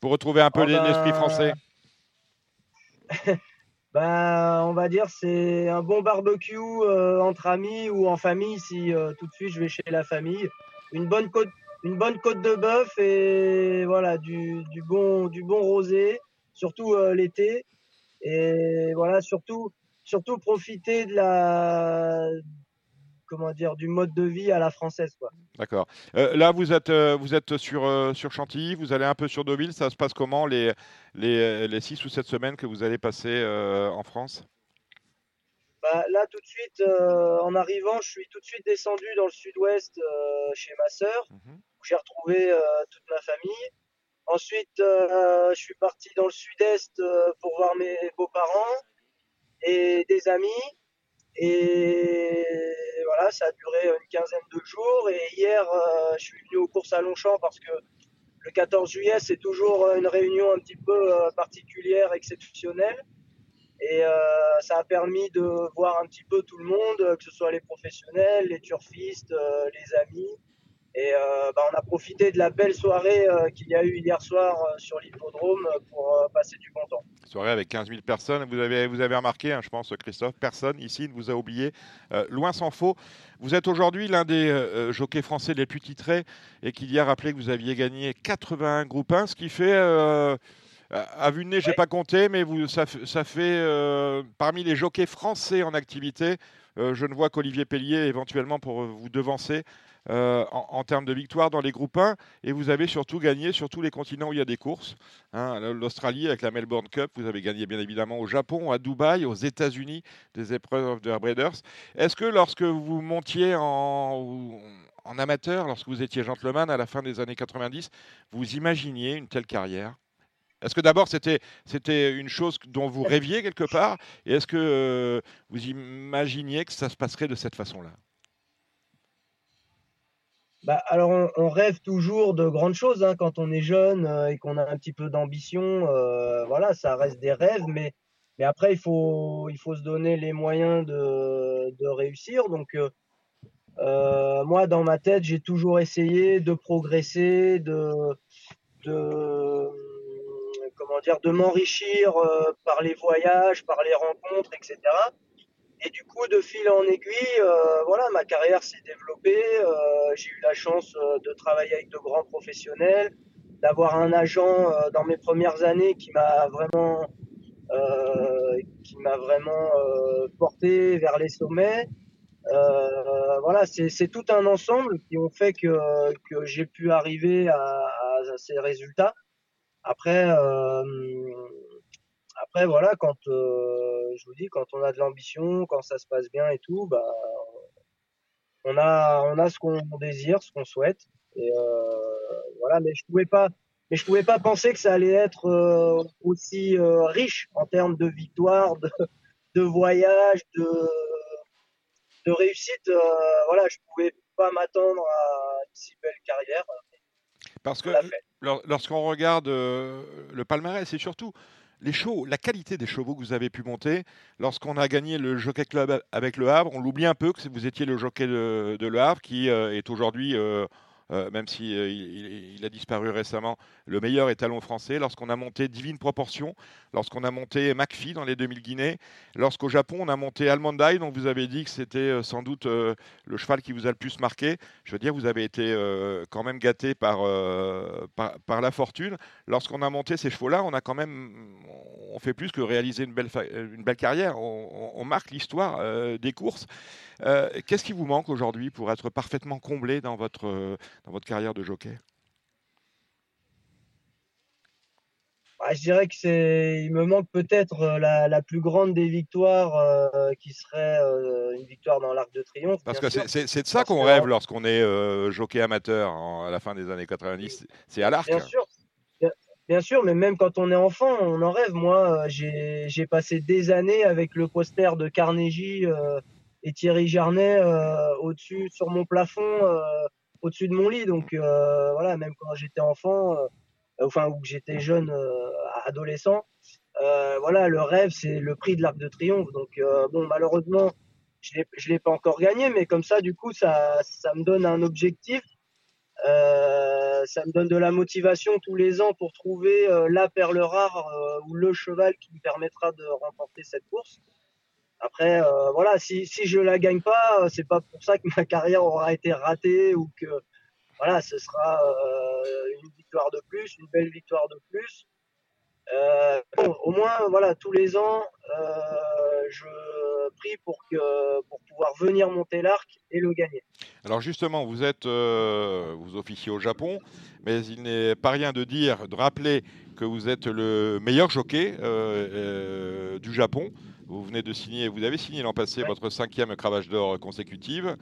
Pour retrouver un peu oh l'esprit ben, français? [LAUGHS] Ben, On va dire c'est un bon barbecue entre amis ou en famille, si tout de suite je vais chez la famille. Une bonne côte, une bonne côte de bœuf et voilà, du, du, bon, du bon rosé surtout euh, l'été. Et voilà, surtout, surtout profiter de la, comment dire, du mode de vie à la française, quoi. D'accord. Euh, là, vous êtes, euh, vous êtes sur, sur Chantilly, vous allez un peu sur Deauville. Ça se passe comment les, les, les six ou sept semaines que vous allez passer en France? Bah, Là, tout de suite, en arrivant, je suis tout de suite descendu dans le sud-ouest chez ma sœur, mmh où j'ai retrouvé toute ma famille. Ensuite, euh, je suis parti dans le sud-est euh, pour voir mes beaux-parents et des amis. Et voilà, ça a duré une quinzaine de jours. Et hier, euh, je suis venu aux courses à Longchamp parce que le 14 juillet, c'est toujours une réunion un petit peu particulière, exceptionnelle. Et ça a permis de voir un petit peu tout le monde, que ce soit les professionnels, les turfistes, les amis. Et euh, bah, on a profité de la belle soirée euh, qu'il y a eu hier soir euh, sur l'hippodrome pour passer du bon temps. Soirée avec 15 000 personnes. Vous avez, vous avez remarqué, hein, je pense, Christophe, personne ici ne vous a oublié. loin s'en faut. Vous êtes aujourd'hui l'un des jockeys français les plus titrés et qu'il y a rappelé que vous aviez gagné 81 groupes 1, ce qui fait. À vue de nez, je n'ai pas compté, mais vous, ça, ça fait parmi les jockeys français en activité, je ne vois qu'Olivier Pellier éventuellement pour vous devancer. Euh, en, termes de victoires dans les groupes 1 et vous avez surtout gagné sur tous les continents où il y a des courses. Hein. L'Australie avec la Melbourne Cup, vous avez gagné bien évidemment au Japon, à Dubaï, aux États-Unis des épreuves de Breeders. Est-ce que lorsque vous montiez en, amateur, lorsque vous étiez gentleman à la fin des années 90, vous imaginiez une telle carrière? Est-ce que d'abord c'était c'était une chose dont vous rêviez quelque part? Et est-ce que euh, vous imaginiez que ça se passerait de cette façon-là? Bah, alors, on, rêve toujours de grandes choses hein, quand on est jeune euh, et qu'on a un petit peu d'ambition. Euh, voilà, ça reste des rêves, mais, mais après, il faut, il faut se donner les moyens de, de réussir. Donc, euh, euh moi, dans ma tête, j'ai toujours essayé de progresser, de, de comment dire, de m'enrichir par les voyages, par les rencontres, etc. Et du coup, de fil en aiguille, euh, voilà, ma carrière s'est développée. Euh, j'ai eu la chance euh, de travailler avec de grands professionnels, d'avoir un agent dans mes premières années qui m'a vraiment, qui m'a vraiment porté vers les sommets. voilà, c'est tout un ensemble qui ont fait que, que j'ai pu arriver à, à, ces résultats. Après, après, voilà, quand euh, je vous dis, quand on a de l'ambition, quand ça se passe bien et tout, bah, on a, on a ce qu'on désire, ce qu'on souhaite. Et euh, voilà, mais je pouvais pas, mais je pouvais pas penser que ça allait être euh, aussi riche en termes de victoires, de, de voyages, de de réussite, voilà, je pouvais pas m'attendre à une si belle carrière. Parce que lorsqu'on regarde le palmarès, c'est surtout les chevaux, la qualité des chevaux que vous avez pu monter, lorsqu'on a gagné le Jockey Club avec le Havre, on l'oublie un peu que vous étiez le jockey de, Le Havre, qui euh, est aujourd'hui euh, euh, même s'il si, il, a disparu récemment, le meilleur étalon français. Lorsqu'on a monté Divine Proportion, lorsqu'on a monté McPhee dans les 2000 Guinées, lorsqu'au Japon on a monté Almondai, dont vous avez dit que c'était euh, sans doute le cheval qui vous a le plus marqué. Je veux dire, vous avez été quand même gâté par, la fortune. Lorsqu'on a monté ces chevaux-là, on a quand même, fait plus que réaliser une belle, carrière. On, marque l'histoire des courses. Qu'est-ce qui vous manque aujourd'hui pour être parfaitement comblé dans votre carrière de jockey? Bah, Je dirais que c'est, il me manque peut-être euh, la, plus grande des victoires euh, qui serait euh, une victoire dans l'Arc de Triomphe. Parce que c'est, de ça qu'on rêve lorsqu'on est jockey amateur à la fin des années 90, c'est à l'Arc. Bien sûr. Bien sûr, mais même quand on est enfant, on en rêve. Moi, j'ai, passé des années avec le poster de Carnegie et Thierry Jarnet au-dessus sur mon plafond au-dessus de mon lit. Donc euh, voilà, même quand j'étais enfant, euh, enfin ou que j'étais jeune euh, adolescent, voilà, le rêve c'est le prix de l'Arc de Triomphe. Donc bon, malheureusement, je ne l'ai pas encore gagné, mais comme ça, du coup, ça, ça me donne un objectif. ça me donne de la motivation tous les ans pour trouver la perle rare ou le cheval qui me permettra de remporter cette course. Après, euh, voilà, si, si je la gagne pas, euh, c'est pas pour ça que ma carrière aura été ratée ou que voilà, ce sera euh, une victoire de plus, une belle victoire de plus. Bon, au moins, voilà, tous les ans, je prie pour que pour pouvoir venir monter l'arc et le gagner. Alors justement, vous êtes vous officiez au Japon, mais il n'est pas rien de dire, de rappeler que vous êtes le meilleur jockey du Japon. Vous venez de signer, vous avez signé l'an passé votre cinquième cravache d'or consécutive.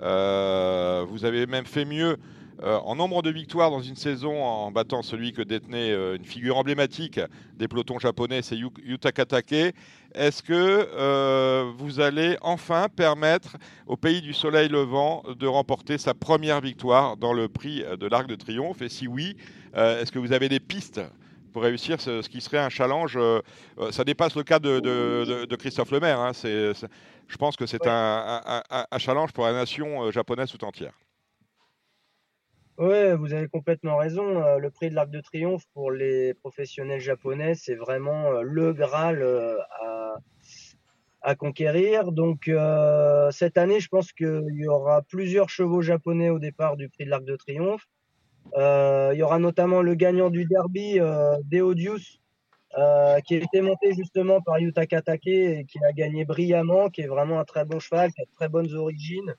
Euh, vous avez même fait mieux euh, en nombre de victoires dans une saison en battant celui que détenait euh, une figure emblématique des pelotons japonais, c'est Yutaka Take. Est-ce que vous allez enfin permettre au pays du soleil levant de remporter sa première victoire dans le prix de l'Arc de Triomphe? Et si oui, est-ce que vous avez des pistes pour réussir ce, qui serait un challenge. Euh, euh, ça dépasse le cas de, Christophe Lemaire. Hein, je pense que c'est un, challenge pour la nation euh, japonaise tout entière. Oui, vous avez complètement raison. Le prix de l'Arc de Triomphe pour les professionnels japonais, c'est vraiment le Graal à, conquérir. Donc cette année, je pense qu'il y aura plusieurs chevaux japonais au départ du prix de l'Arc de Triomphe. Euh, il y aura notamment le gagnant du derby, euh, Deodius, euh, qui a été monté justement par Yutaka Take et qui a gagné brillamment, qui est vraiment un très bon cheval, qui a de très bonnes origines.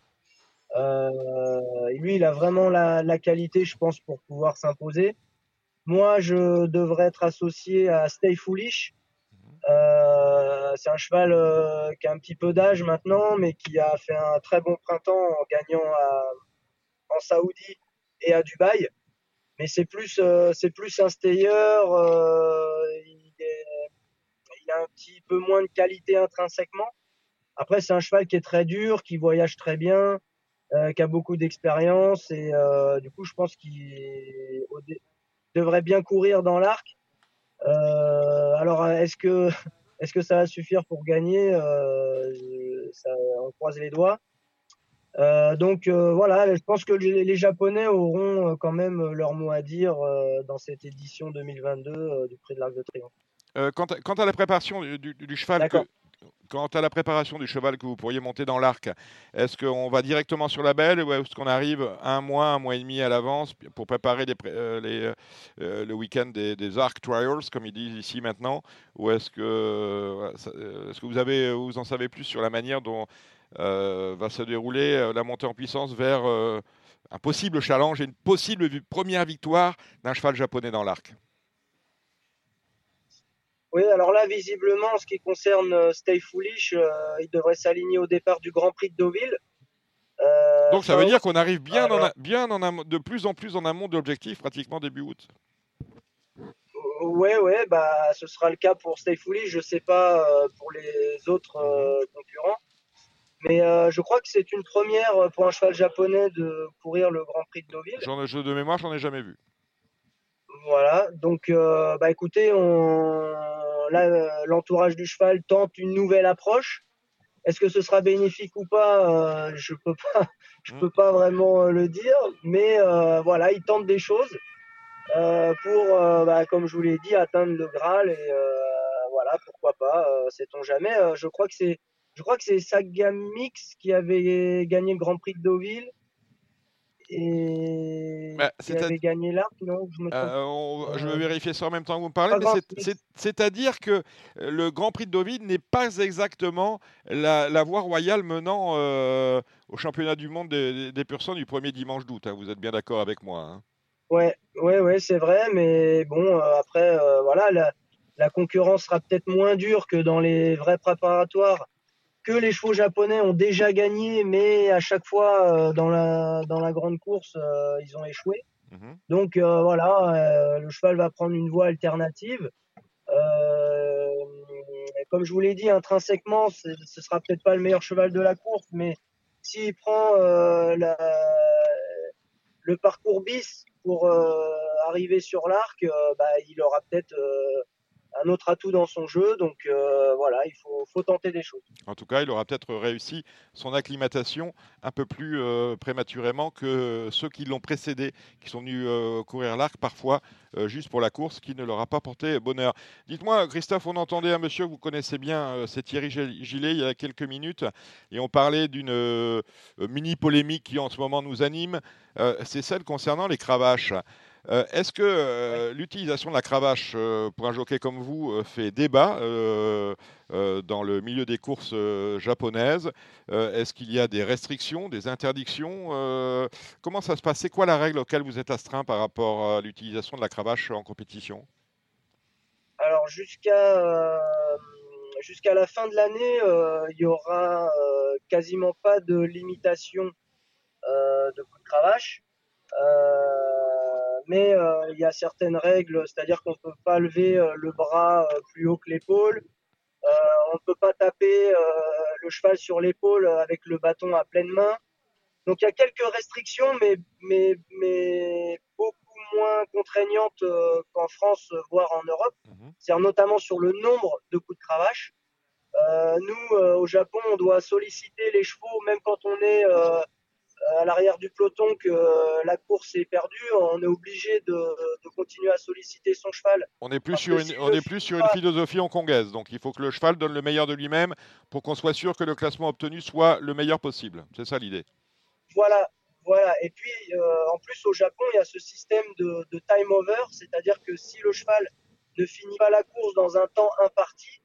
Lui, il a vraiment la, la, qualité, je pense, pour pouvoir s'imposer. Moi, je devrais être associé à Stay Foolish. Euh, c'est un cheval euh, qui a un petit peu d'âge maintenant, mais qui a fait un très bon printemps en gagnant à, en Saoudi et à Dubaï mais c'est plus euh, c'est plus un stayer. Euh, il, il, a un petit peu moins de qualité intrinsèquement. Après, c'est un cheval qui est très dur, qui voyage très bien, euh, qui a beaucoup d'expérience et du coup, je pense qu'il devrait bien courir dans l'arc. alors, est-ce que [LAUGHS] est-ce que ça va suffire pour gagner? Ça, On croise les doigts. Euh, donc euh, voilà, je pense que les, Japonais auront euh, quand même leur mot à dire dans cette édition 2022 du Prix de l'Arc de Triomphe. Quant à, la préparation du, cheval, quant à la préparation du cheval que vous pourriez monter dans l'arc, est-ce qu'on va directement sur la belle ou est-ce qu'on arrive un mois, un mois et demi à l'avance pour préparer les, le week-end des, Arc Trials, comme ils disent ici maintenant, ou est-ce que, que vous en savez plus sur la manière dont euh, va se dérouler euh, la montée en puissance vers euh, un possible challenge et une possible première victoire d'un cheval japonais dans l'arc? Oui, alors là, visiblement, en ce qui concerne Stay Foolish, il devrait s'aligner au départ du Grand Prix de Deauville. Donc ça veut dire qu'on arrive bien, bien de plus en plus en amont de l'objectif, pratiquement début août. Ouais, ouais, bah, ce sera le cas pour Stay Foolish. Je ne sais pas pour les autres concurrents. Mais je crois que c'est une première pour un cheval japonais de courir le Grand Prix de Deauville. J'en jeu de mémoire, j'en ai jamais vu. Voilà, donc bah écoutez, on... l'entourage du cheval tente une nouvelle approche. Est-ce que ce sera bénéfique ou pas Je peux pas, [LAUGHS] je peux pas vraiment le dire, mais voilà, ils tentent des choses pour, bah, comme je vous l'ai dit, atteindre le Graal et voilà, pourquoi pas, sait-on jamais. je crois que c'est, je crois que c'est Sagamix qui avait gagné le Grand Prix de Deauville et bah, qui avait gagné non je, euh, je vais vérifier ça en même temps que vous me parlez, c'est-à-dire que euh, le Grand Prix de Deauville n'est pas exactement la, voie royale menant euh, au championnat du monde des, des personnes du premier dimanche d'août. Hein. vous êtes bien d'accord avec moi hein Ouais, ouais, ouais, c'est vrai, mais bon, après, voilà, la, la concurrence sera peut-être moins dure que dans les vrais préparatoires que les chevaux japonais ont déjà gagné, mais à chaque fois euh, dans, la, dans la grande course, euh, ils ont échoué. Mhm. Donc euh, voilà, le cheval va prendre une voie alternative. comme je vous l'ai dit, intrinsèquement, ce sera peut-être pas le meilleur cheval de la course, mais s'il prend la, le parcours bis pour arriver sur l'arc, bah, il aura peut-être un autre atout dans son jeu. Donc euh, voilà, il faut, tenter des choses. En tout cas, il aura peut-être réussi son acclimatation un peu plus euh, prématurément que ceux qui l'ont précédé, qui sont venus euh, courir l'arc parfois juste pour la course, qui ne leur a pas porté bonheur. Dites-moi, Christophe, on entendait un monsieur que vous connaissez bien, c'est Thierry Gillet, il y a quelques minutes, et on parlait d'une mini polémique qui en ce moment nous anime. c'est celle concernant les cravaches. Euh, est-ce que euh, l'utilisation de la cravache euh, pour un jockey comme vous fait débat dans le milieu des courses japonaises? Est-ce qu'il y a des restrictions, des interdictions Comment ça se passe? C'est quoi la règle auquel vous êtes astreint par rapport à l'utilisation de la cravache en compétition? Alors jusqu'à la fin de l'année, il y aura quasiment pas de limitation de coup de cravache mais euh, il y a certaines règles, c'est-à-dire qu'on ne peut pas lever euh, le bras euh, plus haut que l'épaule, on ne peut pas taper le cheval sur l'épaule avec le bâton à pleine main. Donc il y a quelques restrictions, mais, mais, mais beaucoup moins contraignantes qu'en France, voire en Europe. Mhm. C'est notamment sur le nombre de coups de cravache. nous, au Japon, on doit solliciter les chevaux, même quand on est à l'arrière du peloton que euh, la course est perdue, on est obligé de, continuer à solliciter son cheval. On n'est plus, sur une, on est plus sur une philosophie hongkongaise, donc il faut que le cheval donne le meilleur de lui-même pour qu'on soit sûr que le classement obtenu soit le meilleur possible. C'est ça l'idée. Voilà, voilà. Et puis, euh, en plus, au Japon, il y a ce système de, time over, c'est-à-dire que si le cheval ne finit pas la course dans un temps imparti,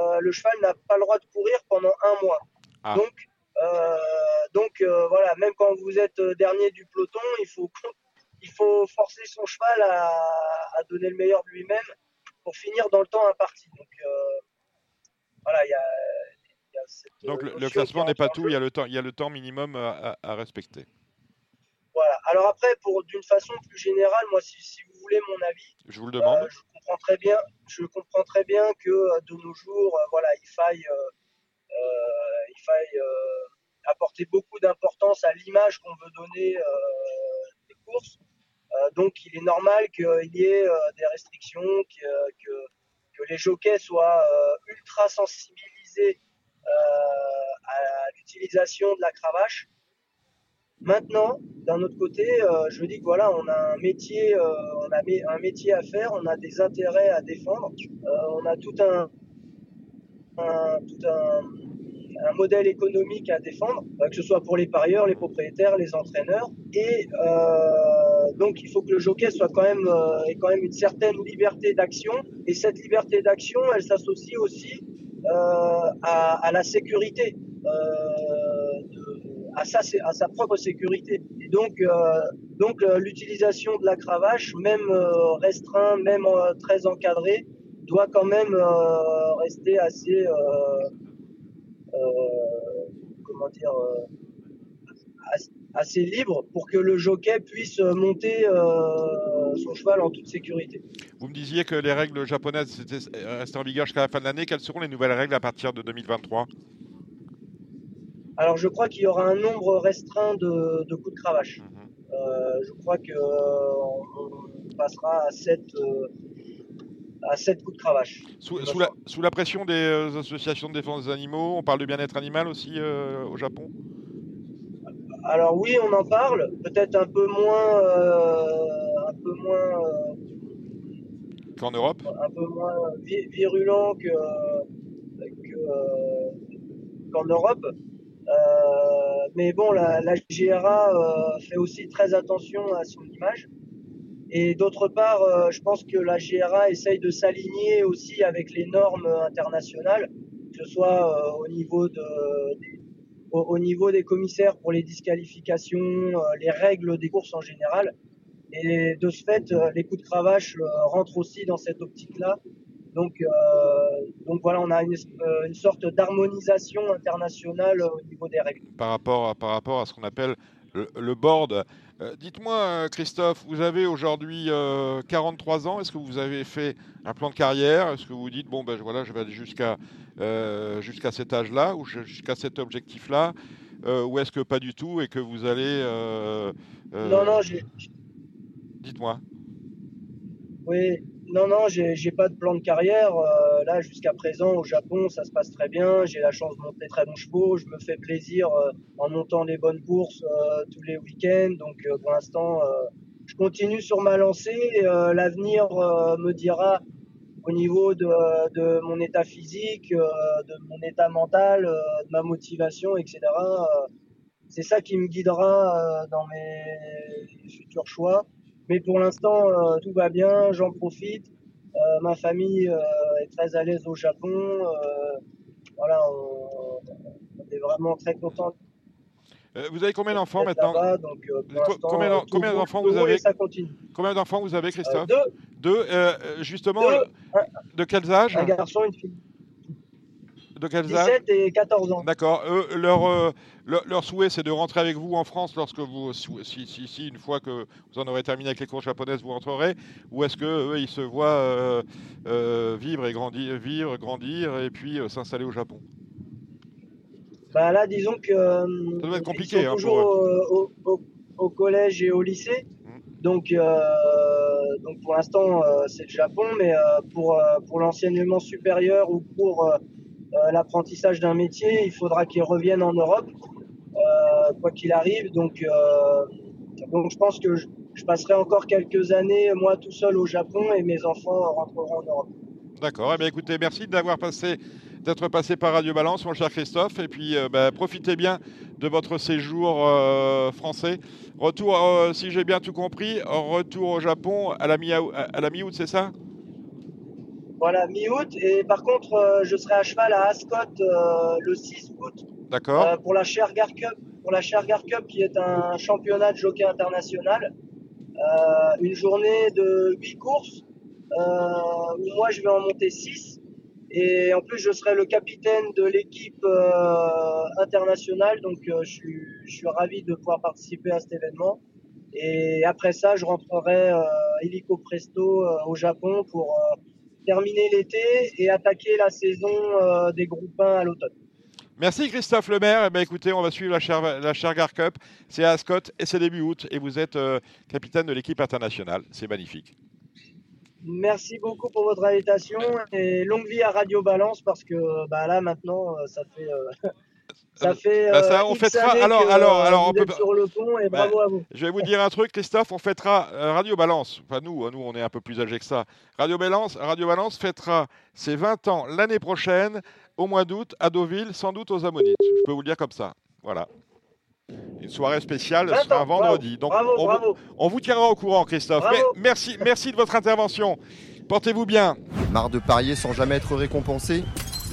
euh, le cheval n'a pas le droit de courir pendant un mois. Ah. Donc, euh, donc euh, voilà, même quand vous êtes euh, dernier du peloton, il faut, il faut forcer son cheval à, à donner le meilleur de lui-même pour finir dans le temps imparti. Donc voilà, il y a, donc le, classement n'est pas tout, il y a le temps, il y a le temps minimum à, à respecter. Voilà. Alors après, pour d'une façon plus générale, moi, si, si, vous voulez mon avis, je vous le demande. je comprends très bien, je comprends très bien que de nos jours, voilà, il faille euh, il faille euh, apporter beaucoup d'importance à l'image qu'on veut donner euh, des courses. donc il est normal qu'il y ait des restrictions, que, les jockeys soient ultra sensibilisés à l'utilisation de la cravache. Maintenant, d'un autre côté, je dis que voilà, on a un métier, on a un métier à faire, on a des intérêts à défendre, on a tout un, tout un, un modèle économique à défendre, euh, que ce soit pour les parieurs, les propriétaires, les entraîneurs. Et euh, donc, il faut que le jockey soit quand même, euh, ait quand même une certaine liberté d'action. Et cette liberté d'action, elle s'associe aussi à, la sécurité, à, sa, propre sécurité. Et donc, donc l'utilisation de la cravache, même restreint, même très encadré, doit quand même rester assez euh, comment dire, euh, assez libre pour que le jockey puisse monter euh, son cheval en toute sécurité. Vous me disiez que les règles japonaises restaient en vigueur jusqu'à la fin de l'année. Quelles seront les nouvelles règles à partir de 2023 Alors je crois qu'il y aura un nombre restreint de, coups de cravache. Mhm. je crois qu'on passera à 7 à 7 coups de cravache. Sous, la, sous la, pression des associations de défense des animaux, on parle de bien-être animal aussi au Japon? Alors oui, on en parle, peut-être un peu moins, euh, un peu moins euh, qu'en Europe, un peu moins virulent que, euh, qu'en Europe. mais bon, la, la GRA fait aussi très attention à son image. Et d'autre part, je pense que la GRA essaye de s'aligner aussi avec les normes internationales, que ce soit au niveau de, au, niveau des commissaires pour les disqualifications, euh, les règles des courses en général. Et de ce fait, euh, les coups de cravache euh, rentrent aussi dans cette optique-là. Donc, voilà, on a une, sorte d'harmonisation internationale au niveau des règles. Par rapport à ce qu'on appelle le, board. Dites-moi, Christophe, vous avez aujourd'hui 43 ans. Est-ce que vous avez fait un plan de carrière? Est-ce que vous dites, bon, ben voilà, je vais aller jusqu'à euh, jusqu'à cet âge-là ou jusqu'à cet objectif-là euh, Ou est-ce que pas du tout et que vous allez. Euh, non, non, j'ai. Dites-moi. Oui, non, non, j'ai pas de plan de carrière. là, jusqu'à présent, au Japon, ça se passe très bien. J'ai la chance de monter très bons chevaux. Je me fais plaisir en montant les bonnes courses tous les week-ends. Donc, pour l'instant, je continue sur ma lancée. L'avenir me dira au niveau de, mon état physique, euh, de mon état mental, euh, de ma motivation, etc. Euh, c'est ça qui me guidera dans mes futurs choix. Mais pour l'instant, tout va bien, j'en profite. ma famille est très à l'aise au Japon. voilà, on, est vraiment très content vous avez combien d'enfants maintenant Combien, d'enfants vous avez Combien d'enfants vous avez, Christophe Deux. Deux. justement, de quels âges Un garçon et une fille. De quels 17 âges et 14 ans. D'accord. leur, euh, leur, souhait, c'est de rentrer avec vous en France lorsque vous, si, si, si, une fois que vous en aurez terminé avec les cours japonaises, vous rentrerez Ou est-ce qu'eux, ils se voient euh, euh, vivre et grandir, vivre, grandir et puis s'installer au Japon? Bah Là, disons que. Ça doit être compliqué. Ils sont hein, toujours au, au, collège et au lycée. Donc, euh, donc pour l'instant, euh, c'est le Japon, mais euh, pour, pour l'enseignement supérieur ou pour l'apprentissage d'un métier, il faudra qu'ils reviennent en Europe, quoi qu'il arrive. Donc, donc je pense que je, passerai encore quelques années, moi tout seul au Japon, et mes enfants rentreront en Europe. D'accord. Eh bien, écoutez, merci d'avoir passé d'être passé par Radio Balance, mon cher Christophe. Et puis, euh, bah, profitez bien de votre séjour euh, français. Retour, euh, si j'ai bien tout compris, retour au Japon à la mi-août, c'est ça? Voilà, mi-août. Et par contre, je serai à cheval à Ascot le 6 août. D'accord. pour la Shergar Cup, pour la Shergar Cup, qui est un championnat de jockey international. une journée de 8 courses. où moi, je vais en monter 6 et en plus, je serai le capitaine de l'équipe euh, internationale, donc euh, je, suis, ravi de pouvoir participer à cet événement. Et après ça, je rentrerai euh, illico presto au Japon pour terminer l'été et attaquer la saison des groupes 1 à l'automne. Merci Christophe Lemaire. Eh ben, écoutez, on va suivre la, Cher la Cup. C'est à Ascot et c'est début août. Et vous êtes capitaine de l'équipe internationale. C'est magnifique. Merci beaucoup pour votre invitation et longue vie à Radio Balance parce que bah, là maintenant euh, ça fait euh, [LAUGHS] ça fait bah, ça, euh, on fêtera alors alors alors on peut sur le pont et bah, bravo à vous. Je vais vous dire un truc Christophe, on fêtera Radio Balance. Enfin nous nous on est un peu plus âgés que ça. Radio Balance Radio Balance fêtera ses 20 ans l'année prochaine au mois d'août à Deauville, sans doute aux Ammonites. Je peux vous le dire comme ça. Voilà. Une soirée spéciale sera un vendredi. Donc on, Vous, tiendra au courant, Christophe. merci, merci de votre intervention. Portez-vous bien. Marre de parier sans jamais être récompensé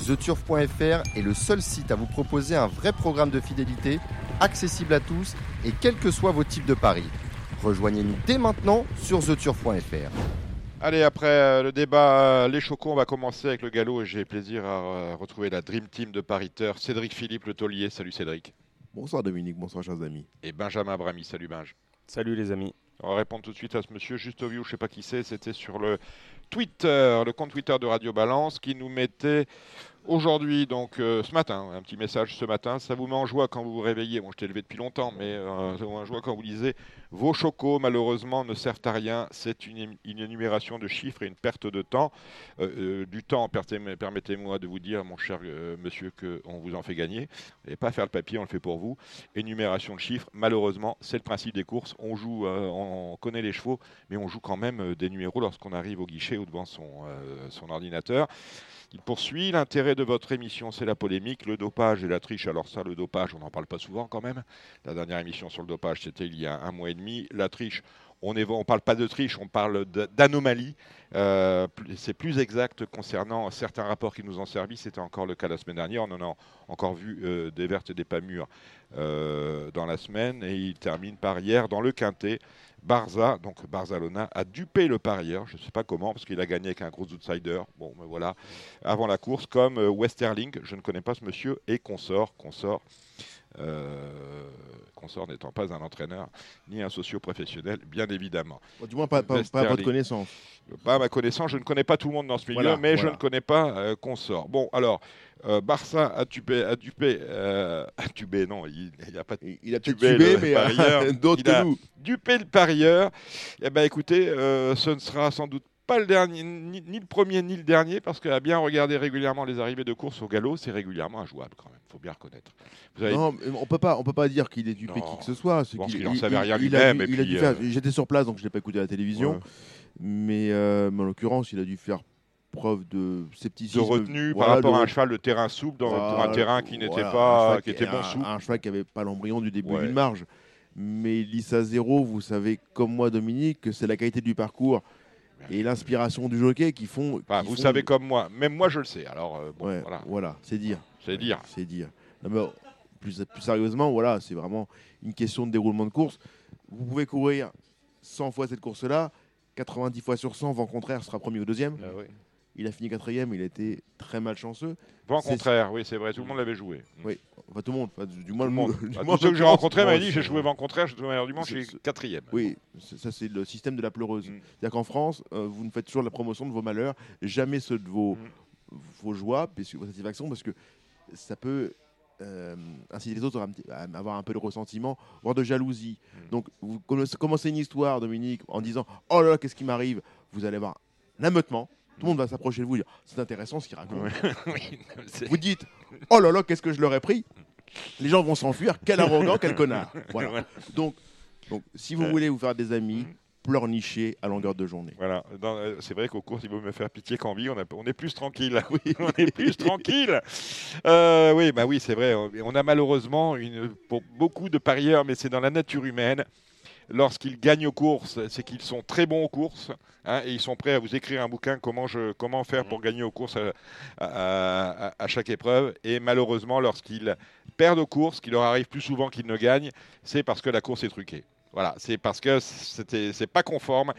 TheTurf.fr est le seul site à vous proposer un vrai programme de fidélité, accessible à tous et quels que soient vos types de paris. Rejoignez-nous dès maintenant sur TheTurf.fr. Allez, après euh, le débat euh, Les Chocons, on va commencer avec le galop et j'ai plaisir à euh, retrouver la Dream Team de pariteur Cédric Philippe Le Taulier. Salut Cédric. Bonsoir Dominique, bonsoir chers amis. Et Benjamin Brami, salut Benj. Salut les amis. On va répondre tout de suite à ce monsieur juste au je ne sais pas qui c'est, c'était sur le Twitter, le compte Twitter de Radio Balance qui nous mettait Aujourd'hui, donc euh, ce matin, un petit message ce matin, ça vous met en joie quand vous vous réveillez. Bon, je t'ai levé depuis longtemps, mais euh, ça vous met en joie quand vous lisez. Vos chocos, malheureusement, ne servent à rien. C'est une, énumération de chiffres et une perte de temps. Euh, du temps, permettez-moi de vous dire, mon cher monsieur, qu'on vous en fait gagner. Et pas faire le papier, on le fait pour vous. Énumération de chiffres, malheureusement, c'est le principe des courses. On joue, on connaît les chevaux, mais on joue quand même des numéros lorsqu'on arrive au guichet ou devant son ordinateur. Il poursuit. L'intérêt de votre émission, c'est la polémique, le dopage et la triche. Alors ça, le dopage, on n'en parle pas souvent quand même. La dernière émission sur le dopage, c'était il y a un mois et demi. La triche, on ne parle pas de triche, on parle d'anomalie. Euh, c'est plus exact concernant certains rapports qui nous ont servi. C'était encore le cas la semaine dernière. On en a encore vu euh, des vertes et des pas mûres euh, dans la semaine. Et il termine par hier dans le quintet. Barza, donc Barzalona, a dupé le parieur, je ne sais pas comment, parce qu'il a gagné avec un gros outsider, bon, mais voilà, avant la course, comme Westerling, je ne connais pas ce monsieur, et Consort, Consort, Consort n'étant pas un entraîneur ni un socio-professionnel, bien évidemment. du moins, pas, pas, à votre connaissance. Pas à ma connaissance, je ne connais pas tout le monde dans ce milieu, mais je ne connais pas euh, Consort. Bon, alors, euh, Barça a tubé, a dupé, euh, [LAUGHS] a tubé, non, il n'a pas il a tubé, tubé mais [LAUGHS] d'autres que nous. Dupé le parieur. Eh ben, écoutez, euh, ce ne sera sans doute pas le dernier, ni, le premier ni le dernier, parce qu'à bien regarder régulièrement les arrivées de course au galop, c'est régulièrement injouable quand même. Il faut bien reconnaître. Non, on peut pas, on peut pas dire qu'il est dupé qui que ce soit. Je pense qu'il n'en savait rien lui-même. J'étais sur place, donc je n'ai pas écouté la télévision. Mais, mais, en l'occurrence, il a dû faire preuve de scepticisme. De retenue par rapport à un cheval de terrain souple dans un terrain qui n'était pas, qui était bon souple. Un cheval qui n'avait pas l'embryon du début d'une marge. Mais l'ISA 0, vous savez comme moi, Dominique, que c'est la qualité du parcours et l'inspiration du jockey qui font. vous savez comme moi, même moi je le sais. Alors euh, voilà, voilà c'est dire. C'est dire. C'est dire. plus, plus, sérieusement, voilà, c'est vraiment une question de déroulement de course. Vous pouvez courir 100 fois cette course-là, 90 fois sur 100, vent contraire sera premier ou deuxième. Ah oui. Il a fini quatrième, il a été très malchanceux. Vent contraire, oui, c'est vrai, tout le monde l'avait joué. Mm. Oui, enfin tout le monde, du moins le monde. Tous ceux que j'ai rencontrés m'avaient dit j'ai joué vent contraire, je suis du monde, je suis quatrième. Oui, ça c'est le système de la pleureuse. Mm. C'est-à-dire qu'en France, euh, vous ne faites toujours la promotion de vos malheurs, jamais ceux de vos, mm. vos joies, vos satisfactions, parce que ça peut euh, inciter les autres à avoir un peu de ressentiment, voire de jalousie. Donc, vous commencez une histoire, Dominique, en disant Oh là là, qu'est-ce qui m'arrive? Vous allez avoir un ameutement tout le monde va s'approcher de vous et dire c'est intéressant ce qu'il raconte. [LAUGHS] vous dites oh là là, qu'est-ce que je leur ai pris? Les gens vont s'enfuir, quel arrogant, quel connard. [LAUGHS] Voilà. Donc, donc, si vous voulez vous faire des amis, pleurnicher à longueur de journée. Voilà, euh, c'est vrai qu'au cours, il vaut me faire pitié qu'en vie, on, on, est plus tranquille. [LAUGHS] Oui, on est plus tranquille. Euh, oui, bah oui, c'est vrai. On a malheureusement une, pour beaucoup de parieurs, mais c'est dans la nature humaine lorsqu'ils gagnent aux courses, c'est qu'ils sont très bons aux courses hein, et ils sont prêts à vous écrire un bouquin comment, je, comment faire pour gagner aux courses à, à chaque épreuve. Et malheureusement, lorsqu'ils perdent aux courses, ce qui leur arrive plus souvent qu'ils ne gagnent, c'est parce que la course est truquée. Voilà, c'est parce que c'était, c'est pas conforme.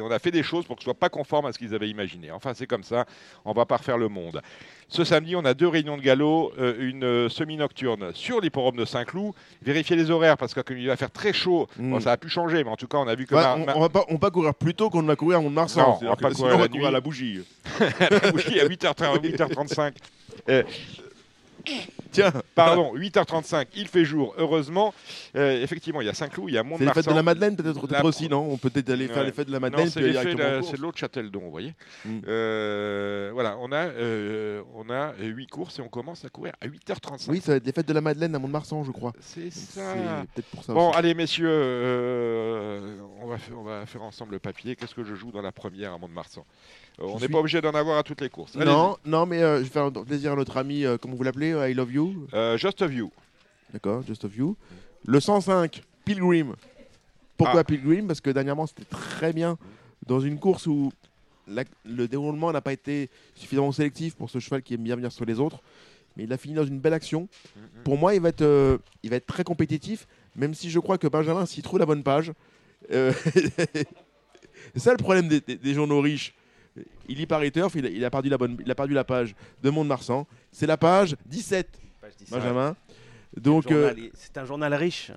On a fait des choses pour que ce soit pas conforme à ce qu'ils avaient imaginé. Enfin, c'est comme ça. On va pas refaire le monde. Ce samedi, on a deux réunions de galop, euh, une euh, semi-nocturne sur l'hipporome de Saint-Cloud. Vérifiez les horaires parce qu'il va faire très chaud. Mm. ça a pu changer, mais en tout cas, on a vu que. Bah, on, va pas, on va courir plus tôt qu'on ne va courir à Mont-de-Marsan. Non, on va pas courir, à la bougie. [LAUGHS] la bougie à 8h30, 8h35. [LAUGHS] Tiens, [LAUGHS] pardon, 8h35, il fait jour, heureusement. Euh, effectivement, il y a Saint-Cloud, il y a mont C'est les fêtes de la Madeleine, peut-être aussi, non On peut peut-être aller faire les fêtes de la Madeleine. c'est de l'autre Châteldon, vous voyez. Mm. Euh, voilà, on a, euh, on a 8 courses et on commence à courir à 8h35. Oui, ça va être les fêtes de la Madeleine à Mont-de-Marsan, je crois. C'est ça. Pour ça bon, allez, messieurs, on, va faire, on va faire ensemble le papier. Qu'est-ce que je joue dans la première à Mont-de-Marsan? On n'est pas obligé d'en avoir à toutes les courses. Non, non, mais je vais faire plaisir à notre ami, comment vous l'appelez, I Love You? Just of You. D'accord, Just of You. Le 105, Pilgrim. Pourquoi ah. Pilgrim? Parce que dernièrement, c'était très bien dans une course où le déroulement n'a pas été suffisamment sélectif pour ce cheval qui aime bien venir sur les autres. Mais il a fini dans une belle action. Mm-hmm. Pour moi, il va, être, euh, il va être très compétitif, même si je crois que Benjamin, s'il trouve la bonne page, euh, [LAUGHS] c'est ça le problème des, journaux riches. Il lit par il a, il a, perdu la bonne, il a perdu la page de Mont-de-Marsan. C'est la page 17. Benjamin. Donc, euh, c'est un journal riche.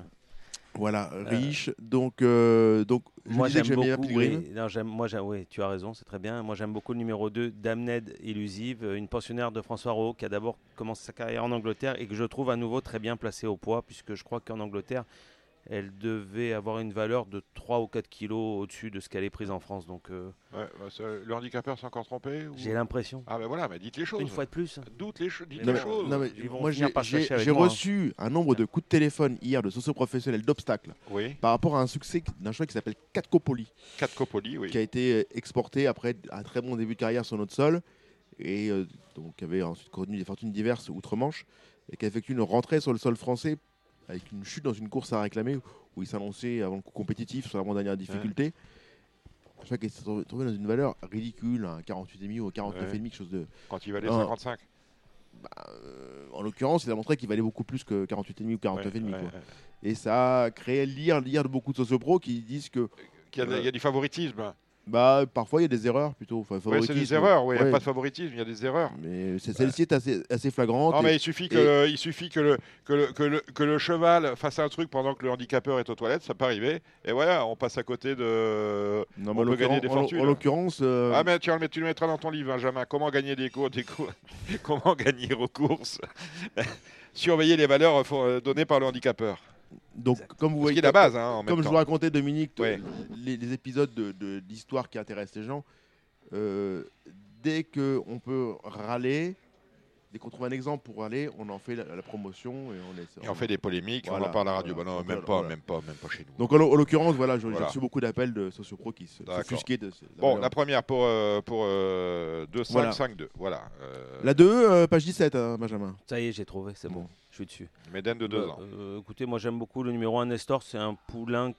Voilà, riche. donc, donc moi j'aime beaucoup. Oui, moi oui, tu as raison, c'est très bien. Moi j'aime beaucoup le numéro 2, Damned Illusive, une pensionnaire de François Rowe qui a d'abord commencé sa carrière en Angleterre et que je trouve à nouveau très bien placée au poids, puisque je crois qu'en Angleterre, elle devait avoir une valeur de 3 ou 4 kilos au-dessus de ce qu'elle est prise en France. Donc, euh, ouais, bah, le handicapeur s'est encore trompé J'ai l'impression. Ah ben voilà, mais dites les choses. Une fois de plus. Doute les, dites les choses. moi j'ai reçu un nombre de coups de téléphone hier de socio-professionnels d'obstacles oui. par rapport à un succès d'un choix qui s'appelle Catcopoli. Catcopoli, oui. Qui a été euh, exporté après un très bon début de carrière sur notre sol et euh, donc qui avait ensuite connu des fortunes diverses outre-Manche et qui a effectué une rentrée sur le sol français avec une chute dans une course à réclamer où il s'annonçait avant le coup compétitif sur la dernière difficulté. Ouais. Je crois qu'il s'est trouvé dans une valeur ridicule, un 48,5 ou 49,5, quelque chose de. Quand il valait 55 bah, euh, En l'occurrence, il a montré qu'il valait beaucoup plus que 48,5 ou 49,5. Et ça a créé lire, lire de beaucoup de sociopros qui disent que. Qu'il y, a du favoritisme. Bah, parfois, il y a des erreurs plutôt. Enfin, c'est des erreurs, oui. Il n'y a pas de favoritisme, il y a des erreurs. Mais celle-ci est assez, assez flagrante. Non, mais il suffit, que, le, il suffit que, le, que, le, que, le, que le cheval fasse un truc pendant que le handicapeur est aux toilettes, ça peut arriver. Et voilà, on passe à côté de. Non, on peut gagner des fortunes. En l'occurrence. Euh, ah, mais tu, tu le mettras dans ton livre, Benjamin. Comment gagner des cours, des cours [LAUGHS] Comment gagner aux courses? [LAUGHS] Surveiller les valeurs euh, données par le handicapeur. Donc, comme vous voyez, la base, hein, comme je vous racontais, Dominique, les, épisodes d'histoire de, qui intéressent les gens, euh, dès qu'on peut râler, dès qu'on trouve un exemple pour râler, on en fait la, promotion et on est. Et on fait des polémiques, on en parle à la radio. Bah non, même pas, même pas, même pas chez nous. Donc en, l'occurrence, voilà, j'ai reçu beaucoup d'appels de sociopro qui se s'offusquaient de. bon, la première pour euh, pour euh, 2 5 5 2, voilà. Euh. La 2, euh, page 17, hein, Benjamin. Ça y est, j'ai trouvé, c'est bon je suis dessus. Médène de 2 bah, ans. Euh, écoutez, moi j'aime beaucoup le numéro 1 Nestor, c'est un poulain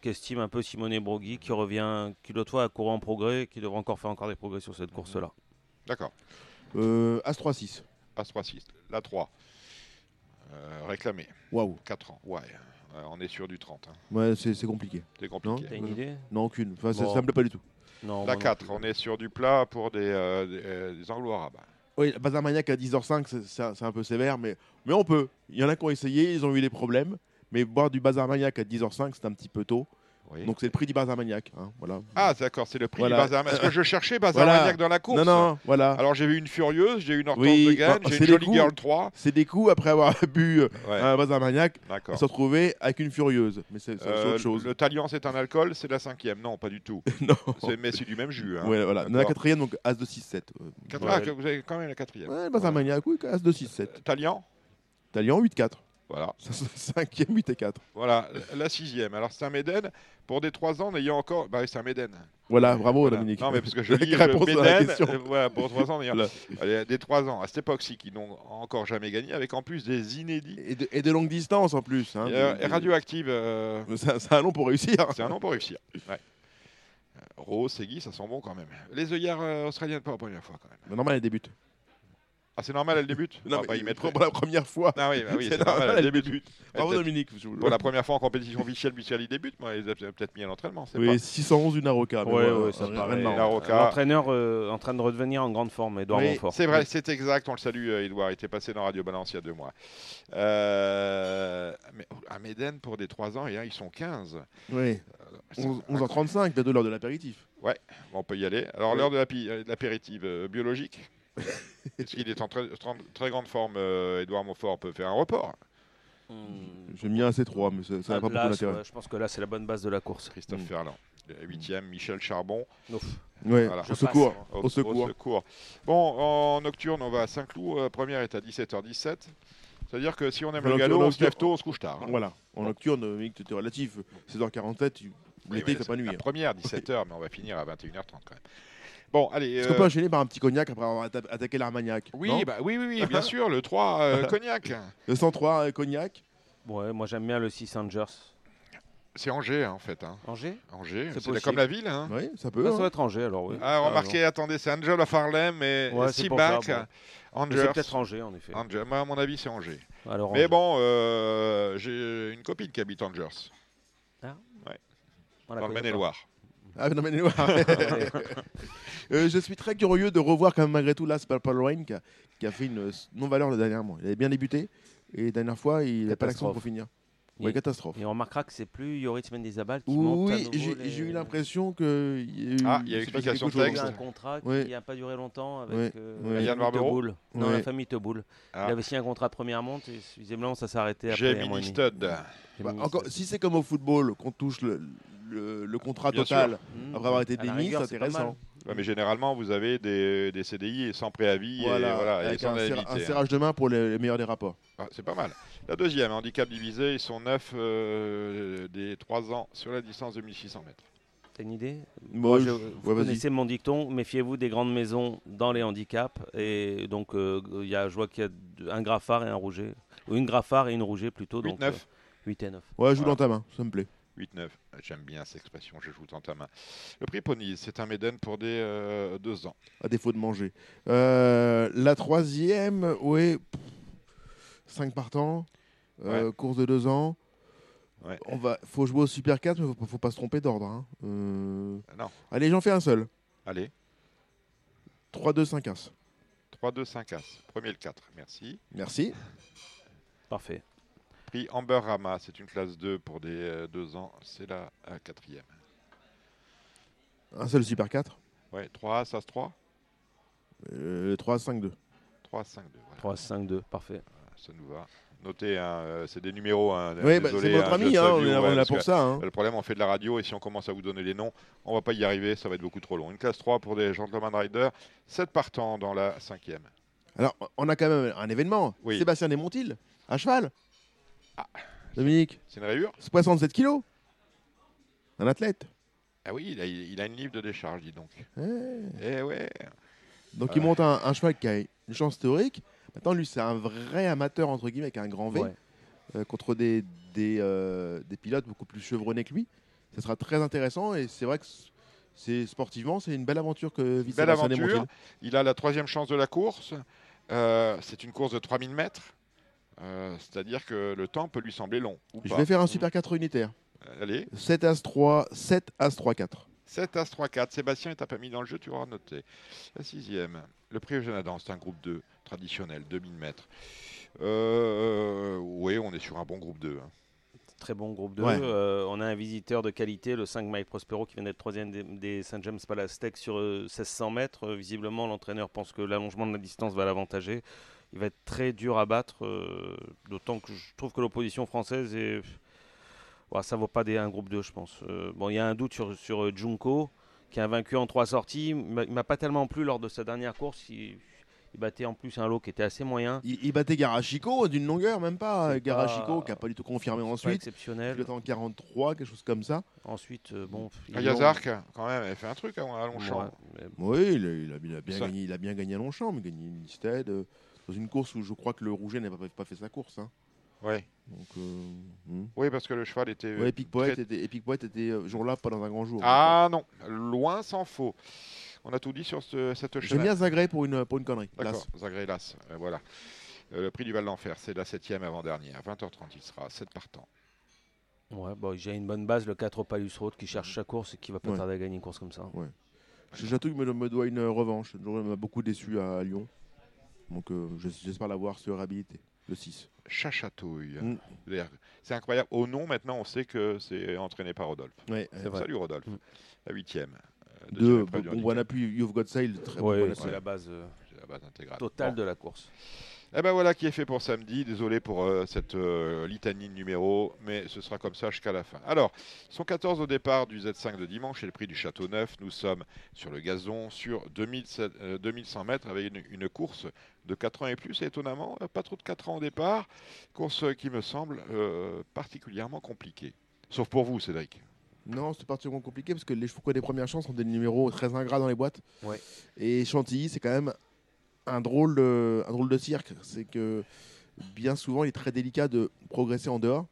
qu'estime un peu Simone Brogui, qui revient, qui l'autre fois a couru en progrès, qui devrait encore faire encore des progrès sur cette course-là. D'accord. Euh, As 3-6. As 3-6, la 3. Euh, réclamé. Waouh. 4 ans, ouais. Euh, on est sur du 30. Hein. Ouais, c'est compliqué. C'est compliqué. T'as une idée? Non, aucune. Enfin, ça, me plaît pas du tout. Non, la 4, on est sur du plat pour des, des, des anglo-arabes. Oui, Bazar Maniac à 10h05, c'est un peu sévère, mais, mais on peut. Il y en a qui ont essayé, ils ont eu des problèmes. Mais boire du Bazar Maniac à 10h05, c'est un petit peu tôt. Donc c'est le prix du Bazar Maniac. Hein, voilà. Ah d'accord, c'est le prix du Bazar Maniac. Est-ce que je cherchais Bazar Maniac dans la course Non, non, voilà. Alors j'ai vu une Furieuse, j'ai eu une Hortense de Gagne, j'ai une Jolly Girl 3. C'est des coups après avoir [LAUGHS] bu euh, un Bazar Maniac, se retrouver avec une Furieuse. Mais c'est euh, autre chose. Le Talion c'est un alcool, c'est la cinquième. Non, pas du tout. [LAUGHS] non. Mais c'est du même jus. Hein. Ouais, voilà. la quatrième, donc As de 6-7. Ah, vous avez quand même la quatrième. Ouais, Bazar Maniac, oui, As de 6-7. Talion Talion 8-4. Voilà. Cinquième, 8 et 4. Voilà, la sixième. Alors c'est un Méden pour des 3 ans n'ayant encore. Bah c'est un Méden. Voilà, bravo Dominique. Non mais parce que je [LAUGHS] lis réponse Méden, euh, voilà, pour 3 ans n'ayant. des 3 ans à cette époque-ci qui n'ont encore jamais gagné, avec en plus des inédits. Et de, et de longue distance en plus. Hein, et, radioactive. Euh... C'est un nom pour réussir. C'est un nom pour réussir. Ouais. Rose, Segui, ça sent bon quand même. Les œillères euh, australiennes, pas la première fois quand même. Mais normal, elles débutent. Ah, c'est normal, elle débute Non, ah, mais pour la première fois. Ah oui, bah oui c'est normal, elle débute. Bravo Dominique. Pour la première fois en compétition officielle, Michel il débute. Moi, il a peut-être mis à l'entraînement. Oui, pas... 611 une Aroca. Ouais, ouais, ça paraît L'entraîneur euh, en train de redevenir en grande forme, Edouard oui, Montfort. C'est vrai, c'est exact. On le salue, euh, Edouard. Il était passé dans Radio Balance il y a deux mois. Euh, mais, à Méden, pour des 3 ans, et, ils sont 15. Oui. 11h35, bientôt l'heure de l'apéritif. Ouais, on peut y aller. Alors, l'heure de l'apéritif biologique [LAUGHS] est qu'il est en très, très grande forme, euh, Edouard Montfort peut faire un report hmm. J'ai mis un C3, mais ça n'a pas beaucoup d'intérêt. Je pense que là, c'est la bonne base de la course. Christophe hmm. Ferland. 8 Michel Charbon. Ouais, au, secours. Au, secours. Bon, en nocturne, on va à Saint-Cloud. La première est à 17h17. C'est-à-dire que si on aime le galop, on se lève tôt, on se couche tard. Hein. Voilà. En nocturne, tu es relatif. 16h47, l'été, il fait pas nuit. La hein. première, [LAUGHS] 17h, mais on va finir à 21h30 quand même. Bon, allez. Est-ce qu'on peut euh, enchaîner par un petit cognac après avoir attaqué l'Armagnac oui, bah, oui, oui, oui, bien [LAUGHS] sûr, le 3 euh, [LAUGHS] cognac. Le 103 euh, cognac. Ouais, moi j'aime bien le 6 Angers. C'est Angers hein, en fait. Hein. Angers? Angers, c'est comme la ville. Hein. Oui, ça peut. Ça, doit être Angers alors, oui. Ah, remarquez, attendez, c'est Angel of Harlem et ouais, Seaback. Angers. C'est peut-être Angers en effet. Angers. Moi, à mon avis, c'est Angers. Alors, Mais bon, euh, j'ai une copine qui habite Angers. Ah Ouais. Dans le Maine-et-Loire. Ah, non, mais [LAUGHS] euh, je suis très curieux de revoir quand même malgré tout là Paul Wayne qui a, qui a fait une non-valeur le dernièrement. Il avait bien débuté et la dernière fois il n'a pas l'action pour finir. Oui, catastrophe. Et on remarquera que c'est plus Yoritz Mendizabal qui oui, monte Oui, j'ai eu l'impression que. Il y a eu, ah, il y a explication de texte. un contrat qui n'a pas duré longtemps avec euh, Yann Barbero. Non, la famille Teboul. Ah. Il avait signé un contrat de première monte et visiblement ça s'est arrêté après. J'ai Stud. Bah, encore, si c'est comme au football, qu'on touche le, le, contrat total après avoir été démis, c'est intéressant mais généralement, vous avez des, des CDI sans préavis voilà, et, sans un, serrage de main pour les, meilleurs des rapports. Ah, c'est pas mal. La deuxième, handicap divisé, ils sont neuf euh, des 3 ans sur la distance de 1600 mètres. T'as une idée? Moi, je, Vous connaissez mon dicton, méfiez-vous des grandes maisons dans les handicaps. Et donc, euh, y a, je vois qu'il y a un graffard et un rouget. Ou une graffard et une rouget plutôt. 8, 9. 8 et 9. Ouais, joue dans ta main, ça me plaît. 8-9. J'aime bien cette expression, je joue dans ta main. Le prix Pony, c'est un Méden pour des euh, deux ans. À défaut de manger. Euh, la troisième, oui, 5 partants, euh, course de deux ans. Ouais. On va, faut jouer au Super 4, mais faut, faut pas se tromper d'ordre. Hein. Euh... Non. Allez, j'en fais un seul. Allez. 3-2-5 As. 3-2-5 As. Premier le 4, merci. Merci. Parfait. Prix Amber Rama, c'est une classe 2 pour des euh, deux ans, c'est la quatrième. Un seul Super 4 Ouais, 3 As, As 3 euh, 3 5 2. 3 5 2. 3 5 2, parfait. Ça nous va. Notez, hein, euh, c'est des numéros. Hein, oui, bah, c'est notre hein, ami, hein, on est là pour ça. Hein. Le problème, on fait de la radio et si on commence à vous donner les noms, on va pas y arriver, ça va être beaucoup trop long. Une classe 3 pour des Gentleman Riders, 7 partants dans la cinquième. Alors, on a quand même un événement. Sébastien Desmontil, à cheval. Ah. Dominique C'est une rayure 67 kilos Un athlète Ah oui, il a, il a une livre de décharge, dis donc. Eh, ouais. Donc il monte un, cheval qui a une chance théorique. Maintenant, lui, c'est un vrai amateur, entre guillemets, avec un grand V, euh, contre des, des, euh, des, pilotes beaucoup plus chevronnés que lui. Ce sera très intéressant et c'est vrai que c'est sportivement, c'est une belle aventure que Belle aventure. Il a la troisième chance de la course. Euh, c'est une course de 3000 mètres. Euh, c'est-à-dire que le temps peut lui sembler long. Je vais faire un Super 4 unitaire. Euh, allez. 7 As 3, 7 As 3 4. 7 As 3 4. Sébastien est pas mis dans le jeu, tu auras noté. La sixième. Le prix Eugène Adam, c'est un groupe 2 traditionnel, 2000 mètres. Euh, oui, on est sur un bon groupe 2. Hein. Très bon groupe 2. on a un visiteur de qualité, le 5 Mike Prospero, qui vient d'être troisième des, des Saint James Palace Tech sur 1600 mètres. visiblement, l'entraîneur pense que l'allongement de la distance va l'avantager il va être très dur à battre, euh, d'autant que je trouve que l'opposition française est. Ouais, ça vaut pas des, un groupe 2, je pense. Euh, bon, il y a un doute sur, sur euh, Junko, qui a vaincu en trois sorties. Il m'a pas tellement plu lors de sa dernière course. Il, battait en plus un lot qui était assez moyen. Il, battait Garachiko d'une longueur, même pas. Garachiko qui n'a pas du tout confirmé ensuite. exceptionnel. Il était en 43, quelque chose comme ça. Ensuite, bon. Yazark, quand même, elle fait un truc hein, à Longchamp. Oui, il a, bien gagné, il a bien gagné à Longchamp, mais gagné une Listed dans une course où je crois que le Rouget n'a pas, fait sa course. Hein. Ouais. Donc, euh, hmm. Oui, parce que le cheval était. Ouais, Epic Poet était, Epic Poet était euh, jour-là, pas dans un grand jour. Ah non, loin s'en faut. On a tout dit sur ce, cette cheval. J'aime bien Zagré pour une, pour une connerie. D'accord, Zagré Las. Euh, voilà. le prix du Val d'Enfer, c'est la septième avant-dernière. 20h30, il sera 7 partants. Ouais, bon, j'ai une bonne base, le 4 au Palus Road qui cherche sa course et qui va pas tarder à gagner une course comme ça. Ouais. J'attends me, me doit une revanche. Il m'a beaucoup déçu à Lyon. Donc euh, j'espère l'avoir sur réhabilité, le 6. Chachatouille. Mm. C'est incroyable. Au nom, maintenant, on sait que c'est entraîné par Rodolphe. Ouais, Salut Rodolphe. Mm. La huitième. Euh, Deux, bon, bon appui, You've Got Sail. Très ouais, c'est la base, euh, la base intégrale. totale de la course. Et eh ben voilà qui est fait pour samedi. Désolé pour euh, cette euh, litanie de numéros, mais ce sera comme ça jusqu'à la fin. Alors, ils sont 14 au départ du Z5 de dimanche et le prix du Château Neuf. Nous sommes sur le gazon, sur 2100 euh, mètres avec une, course de 4 ans et plus. Et étonnamment, pas trop de 4 ans au départ. Course qui me semble particulièrement compliquée. Sauf pour vous, Cédric. Non, c'est particulièrement compliqué parce que les chevaux qui ont des premières chances ont des numéros très ingrats dans les boîtes. Ouais. Et Chantilly, c'est quand même un drôle de, un drôle de cirque. C'est que bien souvent, il est très délicat de progresser en dehors,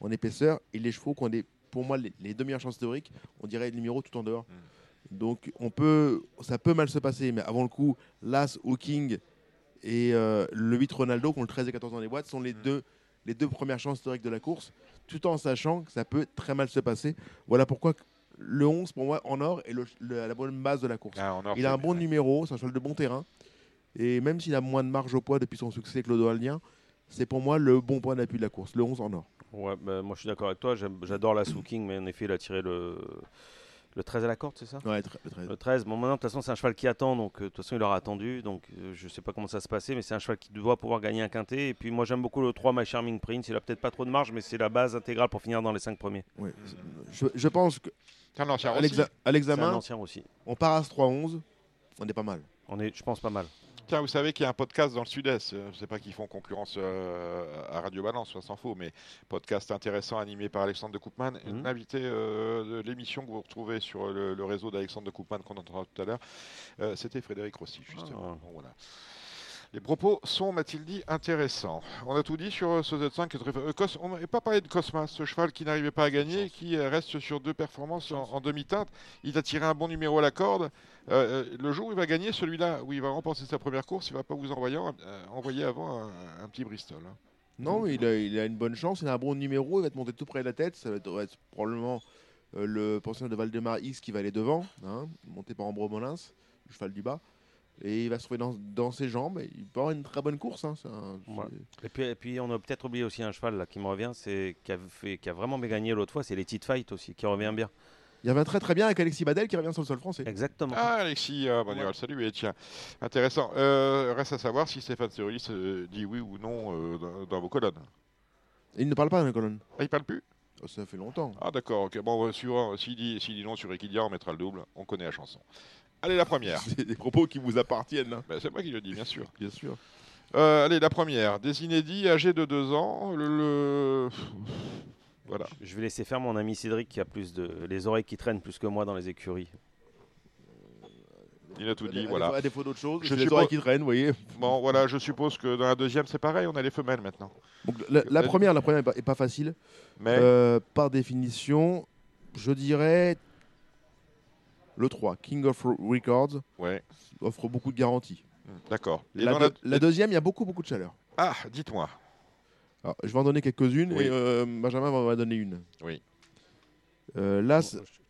en épaisseur, et les chevaux qui ont des, pour moi, les, deux meilleures chances théoriques, on dirait le numéro tout en dehors. Mm. Donc, on peut, ça peut mal se passer, mais avant le coup, l'As, Hawking et euh, le 8 Ronaldo, qui ont le 13 et 14 dans les boîtes, sont les, mm. deux, les deux premières chances théoriques de la course, tout en sachant que ça peut très mal se passer. Voilà pourquoi le 11, pour moi, en or, est la bonne base de la course. Ah, il a un bon numéro, c'est un cheval de bon terrain. Et même s'il a moins de marge au poids depuis son succès clodoalien, c'est pour moi le bon point d'appui de la course, le 11 en or. Ouais, bah, moi je suis d'accord avec toi, j'adore la King, mais en effet, il a tiré le, le 13 à la corde, c'est ça? Ouais, le 13. Le 13. Bon, maintenant, de toute façon, c'est un cheval qui attend, donc euh, de toute façon, il aura attendu. Donc, euh, je sais pas comment ça se passait, mais c'est un cheval qui doit pouvoir gagner un quintet. Et puis, moi, j'aime beaucoup le 3 My Charming Prince. Il a peut-être pas trop de marge, mais c'est la base intégrale pour finir dans les 5 premiers. Oui, je, je pense que. C'est un ancien à l'examen, aussi. On part à ce 3-11, on est pas mal. On est, je pense, pas mal. Tiens, vous savez qu'il y a un podcast dans le Sud-Est. Euh, je ne sais pas qu'ils font concurrence euh, à Radio Balance, ça s'en fout, mais podcast intéressant animé par Alexandre de Koopman. Mmh. Invité euh, de l'émission que vous retrouvez sur le, réseau d'Alexandre de Koopman qu'on entendra tout à l'heure, c'était Frédéric Rossi, justement. Ah. voilà. Les propos sont, m'a-t-il dit, intéressants. On a tout dit sur euh, ce Z5. Euh, on n'a pas parlé de Cosmas, ce cheval qui n'arrivait pas à gagner, qui euh, reste sur deux performances en, demi-teinte. Il a tiré un bon numéro à la corde. le jour où il va gagner, celui-là, où il va remporter sa première course, il ne va pas vous envoyer, envoyer avant un, petit Bristol. Hein. Non, il a, il a, une bonne chance. Il a un bon numéro. Il va te monter tout près de la tête. Ça va être, probablement le pensionnaire de Valdemar X qui va aller devant, hein, monté par Ambro Molins, le cheval du bas. Et il va se trouver dans, ses jambes. il peut avoir une très bonne course. Hein, et, puis, et, puis, on a peut-être oublié aussi un cheval là, qui me revient, c'est qui a, fait, qui a vraiment bien gagné l'autre fois, c'est les Tit Fight aussi, qui revient bien. Il revient très très bien avec Alexis Badel qui revient sur le sol français. Exactement. Ah, Alexis, euh, bon, ouais. salut, et tiens, intéressant. Euh, reste à savoir si Stéphane Serulis euh, dit oui ou non dans, vos colonnes. il ne parle pas dans les colonnes. Ah, il parle plus? Oh, Ça fait longtemps. Ah, d'accord. ok Bon, s'il dit, dit, non sur Equidia, on mettra le double. On connaît la chanson. Allez, la première. C'est [LAUGHS] des propos qui vous appartiennent. Hein. Ben, c'est moi qui le dis, bien sûr. Bien sûr. Euh, allez, la première. Des inédits âgés de 2 ans. Le, Voilà. Je vais laisser faire mon ami Cédric qui a plus de les oreilles qui traînent plus que moi dans les écuries. Il a tout dit, voilà. À défaut d'autre chose, je les oreilles qui traînent, vous voyez. Bon, voilà, je suppose que dans la deuxième, c'est pareil, on a les femelles maintenant. Donc, la, première, la première est pas, facile. Mais euh, par définition, je dirais le 3, King of Records, ouais. offre beaucoup de garanties. D'accord. La, deuxième, il y a beaucoup, beaucoup de chaleur. Ah, dites-moi. je vais en donner quelques-unes et euh, Benjamin va en donner une. Oui. Euh, là,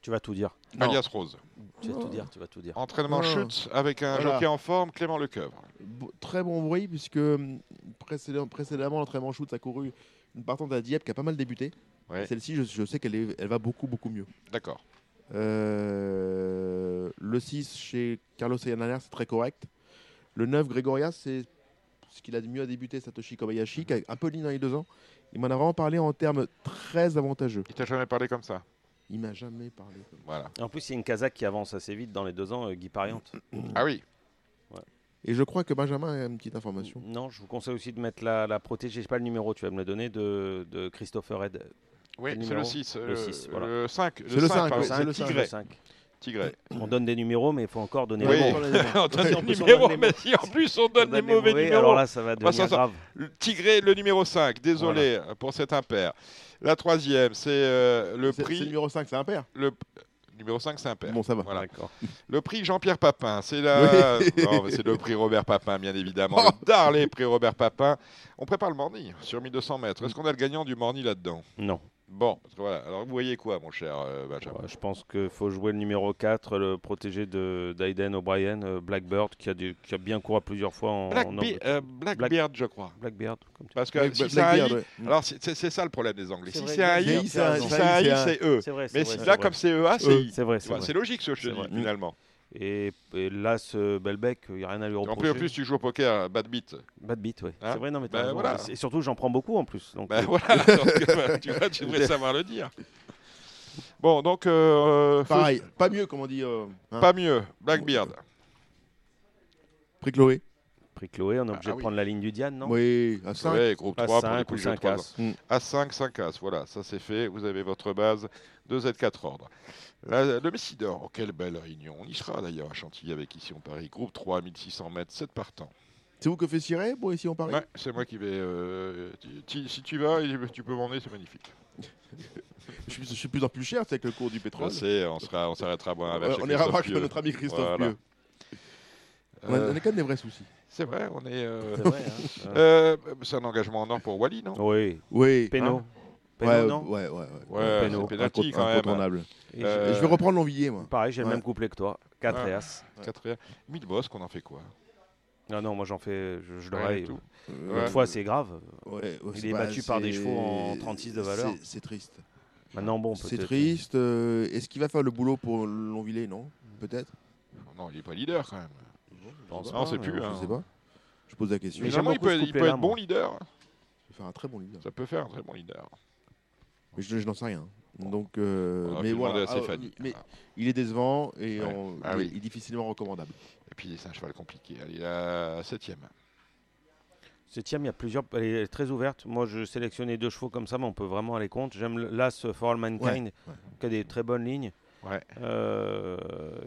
tu vas tout dire. Alias Rose. Tu vas tout dire, tu vas tout dire. Entraînement chute avec un jockey en forme, Clément Lecoeuvre. très bon bruit puisque hum, précédemment l'entraînement shoot a couru une partante à Dieppe qui a pas mal débuté. Celle-ci, je, sais qu'elle elle va beaucoup beaucoup mieux. D'accord. Euh, le 6 chez Carlos Ayananer, c'est très correct. Le 9, Gregoria, c'est ce qu'il a de mieux à débuter, Satoshi Kobayashi, qui a un peu ligne dans les deux ans. Il m'en a vraiment parlé en termes très avantageux. Il t'a jamais parlé comme ça? Il m'a jamais parlé comme voilà. En plus, il y a une Kazakh qui avance assez vite dans les deux ans, euh, Guy Pariante. [COUGHS] ah oui Et je crois que Benjamin a une petite information. Non, je vous conseille aussi de mettre la, la protégée, je sais pas le numéro, tu vas me le donner, de, de Christopher Red. Oui, c'est le 6. Le, 6 voilà. le 5. C'est le 5, c'est le 5. Tigré. On donne des numéros, mais il faut encore donner oui. les [LAUGHS] [LAUGHS] on donne des numéros, mais si en plus on donne, des mauvais, numéros. Alors là, ça va devenir grave. Tigré, le numéro 5. Désolé pour cet impair. La troisième, c'est euh, le prix. C'est le numéro 5, c'est impair Le numéro 5, c'est impair. Bon, ça va. Voilà. Le prix Jean-Pierre Papin, c'est la... [LAUGHS] c'est le prix Robert Papin, bien évidemment. Oh. Le Darley prix Robert Papin. On prépare le Morny sur 1200 mètres. Est-ce qu'on a le gagnant du Morny là-dedans? Non. Bon, voilà. Alors, vous voyez quoi, mon cher euh, Benjamin Je pense qu'il faut jouer le numéro 4, le protégé d'Aiden O'Brien, euh, Blackbird, qui a, qui a bien couru plusieurs fois en. Black euh, Blackbeard, je crois. Blackbeard. Parce que si c'est un alors c'est ça le problème des Anglais. Si c'est un I, c'est E. Mais là, comme c'est EA, c'est I. C'est vrai. C'est logique ce que je dis, finalement. Et, là, ce Belbec, il n'y a rien à lui reprocher. En plus, en plus, tu joues au poker, bad beat. Bad beat, oui. Hein c'est vrai, non, mais ben voilà. Et surtout, j'en prends beaucoup en plus. Donc, ben euh. voilà, bah, [LAUGHS] tu, vois, tu devrais [LAUGHS] savoir le dire. Bon, donc. Euh, Pareil, pas mieux, comme on dit. Euh, hein. Pas mieux, Blackbeard. Prix Chloé. Prix Chloé, on est obligé ah de prendre la ligne du Diane, non? Oui, à 5. Oui, groupe 3 5 pour les 5 as. À 5, 5 as, voilà, ça c'est fait. Vous avez votre base de Z4 ordres le Messidor, oh, quelle belle réunion. On y sera d'ailleurs à Chantilly avec ici en Paris. Groupe 3, 1600 mètres, 7 partants. C'est vous que fait Ciré bon, ici en Paris? Ouais, c'est moi qui vais. Euh, si tu vas, tu peux m'emmener, c'est magnifique. [LAUGHS] je, suis, je suis plus en plus cher, c'est avec le cours du pétrole. on, sera, on s'arrêtera à boire un verre. on ira voir notre ami Christophe Pieux. On, a, quand même des vrais soucis. C'est vrai, on est. Euh, c'est vrai, hein. [LAUGHS] euh, un engagement en or pour Wally, non? Oui. Oui. Péno. Hein? Ouais, ouais, ouais, ouais. ouais c'est pénalty quand même. Euh... Je vais reprendre l'envillier, moi. Pareil, j'ai le même couplet que toi. 4 et As. 4 et As. Midboss, qu'on en fait quoi? Ah non, moi j'en fais, je, je l'aurais. Une fois, c'est grave. Il est battu par des chevaux en 36 de valeur. C'est triste. Maintenant, bon, C'est triste. Est-ce qu'il va faire le boulot pour Longvillers Non? Peut-être? Non, il n'est pas leader quand même. Non, c'est plus. Je hein. sais pas. Je pose la question. Mais il peut, il peut être bon leader. Il peut faire un très bon leader. Ça peut faire un très bon leader. Mais je, n'en sais rien. Donc, euh, mais voilà. Ah, mais il est décevant et ah il, est, difficilement recommandable. Et puis c'est un cheval compliqué. Il est à septième. Septième, il y a plusieurs. Elle est très ouverte. Moi, je sélectionnais deux chevaux comme ça, mais on peut vraiment aller contre. J'aime l'As For All Mankind, qui a des très bonnes lignes. Ouais. Euh,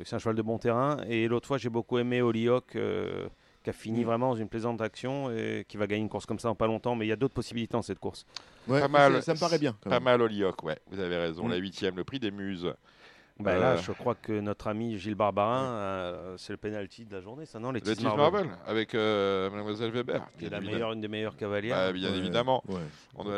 c'est un cheval de bon terrain. Et l'autre fois, j'ai beaucoup aimé Holyoke, euh, qui a fini mm. vraiment dans une plaisante action et qui va gagner une course comme ça en pas longtemps. Mais il y a d'autres possibilités dans cette course. pas mal, ça me paraît bien. Pas mal Holyoke, ouais. Vous avez raison. Mm. La huitième, le prix des muses. Bah là, euh, je crois que notre ami Gilles Barbarin, euh, c'est le penalty de la journée, ça non Les Marvel. avec euh, Mademoiselle Weber. Qui est la meilleure, une des meilleures cavalières. Bah, bien évidemment.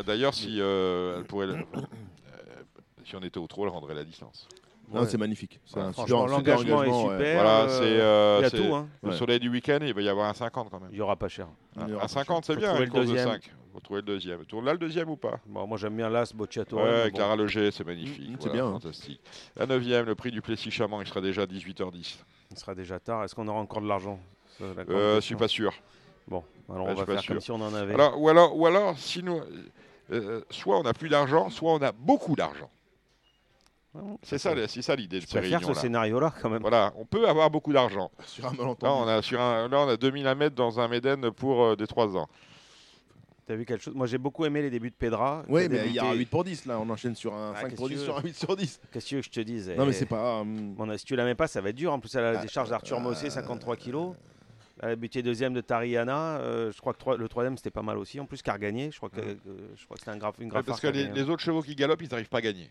D'ailleurs, si elle pourrait, [COUGHS] si on était au trot, elle rendrait la distance. Non, c'est magnifique. l'engagement est super. Voilà, c'est, il y a tout. Hein. Le soleil du week-end, il va y avoir un 50 quand même. Il n'y aura pas cher. Un, 50, c'est bien. Une course de 5. Vous trouvez le deuxième. Tourne là le deuxième ou pas? Bon, Moi j'aime bien l'As, Bocciato. Ouais, Clara Leger, c'est magnifique. Mmh, c'est bien. Hein. Fantastique. La neuvième, le prix du Plessis Chamant, il sera déjà 18h10. Il sera déjà tard. Est-ce qu'on aura encore de l'argent? Euh, Je suis pas sûr. Bon, alors on va faire comme si on en avait. Alors, ou alors, ou alors, si nous, euh, soit on n'a plus d'argent, soit on a beaucoup d'argent. C'est ça, c'est ça l'idée de ces faire ce scénario-là quand même. Voilà, on peut avoir beaucoup d'argent. [LAUGHS] Sur un là, on a sur un, là, on a 2000 à mettre dans un Méden pour euh, des 3 ans. T'as vu quelque chose? Moi, j'ai beaucoup aimé les débuts de Pedra. Oui, mais il y a un 8 pour 10 là. On enchaîne sur un 5 ah, pour 10 sur un 8 sur 10. Qu'est-ce que tu veux que je te dise? Non, mais c'est pas. Hum. si tu la mets pas, ça va être dur. En plus, elle a la décharge d'Arthur Mossé, 53 kg. Elle a buté deuxième de Tariana. Euh, je crois que le troisième, c'était pas mal aussi. En plus, car gagné. Je crois que, je crois que c'était un grave, une grave Parce que les, autres chevaux qui galopent, ils n'arrivent pas à gagner.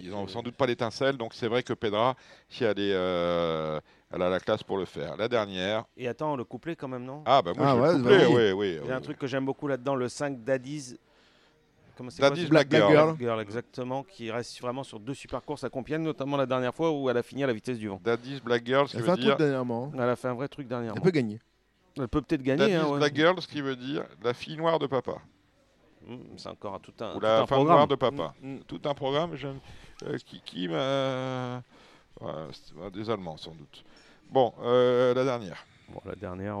ils n'ont sans doute pas l'étincelle. Donc, c'est vrai que Pedra, si elle, est, euh, elle a la classe pour le faire. La dernière. Et attends, le couplet quand même, non? Ah, bah moi, ah, je ouais, le couplet, oui. oui, Il y a un truc que j'aime beaucoup là-dedans, le 5 d'Adiz. Daddy's Black, Girl. Girl. exactement, qui reste vraiment sur deux super courses à Compiègne, notamment la dernière fois où elle a fini à la vitesse du vent. Daddy's Black Girl, ce qui veut dire... dernièrement. Elle a fait un vrai truc dernièrement. Elle peut gagner. Elle peut peut-être gagner. Hein, Black Girl, ce qui veut dire la fille noire de papa. Mmh, c'est encore tout un, Ou tout la un femme programme. noire de papa. Mmh. Tout un programme euh, qui, qui m'a. des Allemands, sans doute. Bon, euh, la dernière. Bon, la dernière.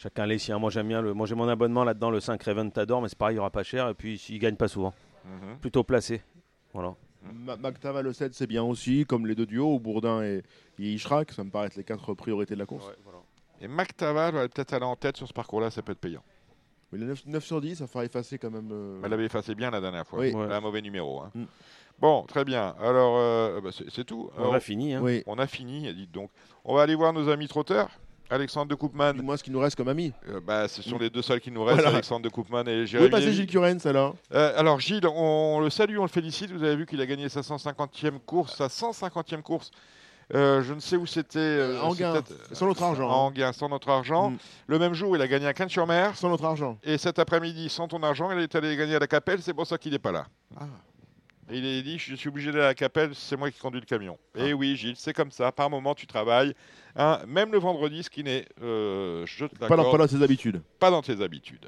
Euh, chacun les siens. Moi, j'aime bien le. Moi, j'ai mon abonnement là-dedans, le 5 Reventador, mais c'est pareil, il n'y aura pas cher. Et puis, il ne gagne pas souvent. Mmh. Plutôt placé. Voilà. Mactava le 7, c'est bien aussi, comme les deux duos, Bourdin et, et Ishrak. Ça me paraît être les quatre priorités de la course. Ouais, voilà. Et McTaval va peut-être aller en tête sur ce parcours-là, ça peut être payant. Mais le 9, sur 10, ça fera effacer quand même. Euh, Elle avait effacé bien la dernière fois. Oui. Un mauvais numéro. Hein. Mm. Bon, très bien. Alors, euh, bah, c'est tout. On a fini. Hein. Oui. On a fini, dites donc. On va aller voir nos amis trotteurs. Alexandre de Koopman. Moi, ce qui nous reste comme amis. Euh, bah, ce sont les deux seuls qui nous restent, Alexandre de Koopman et Jérémy. Oui, passer Gilles Curens alors. alors Gilles, on, le salue, on le félicite. Vous avez vu qu'il a gagné sa 150e course, sa 150e course euh, je ne sais où c'était. Euh, Anguin, sans notre argent. Hein. Anguin, sans notre argent. Mm. Le même jour, il a gagné à Cannes-sur-Mer. Sans notre argent. Et cet après-midi, sans ton argent, il est allé gagner à la Capelle. C'est pour ça qu'il n'est pas là. Ah. Et il a dit Je suis obligé d'aller à la Capelle, c'est moi qui conduis le camion. Et eh ah. oui, Gilles, c'est comme ça. Par moment, tu travailles. Hein, même le vendredi, ce qui n'est. Euh, pas, dans, pas dans tes habitudes. Pas dans tes habitudes.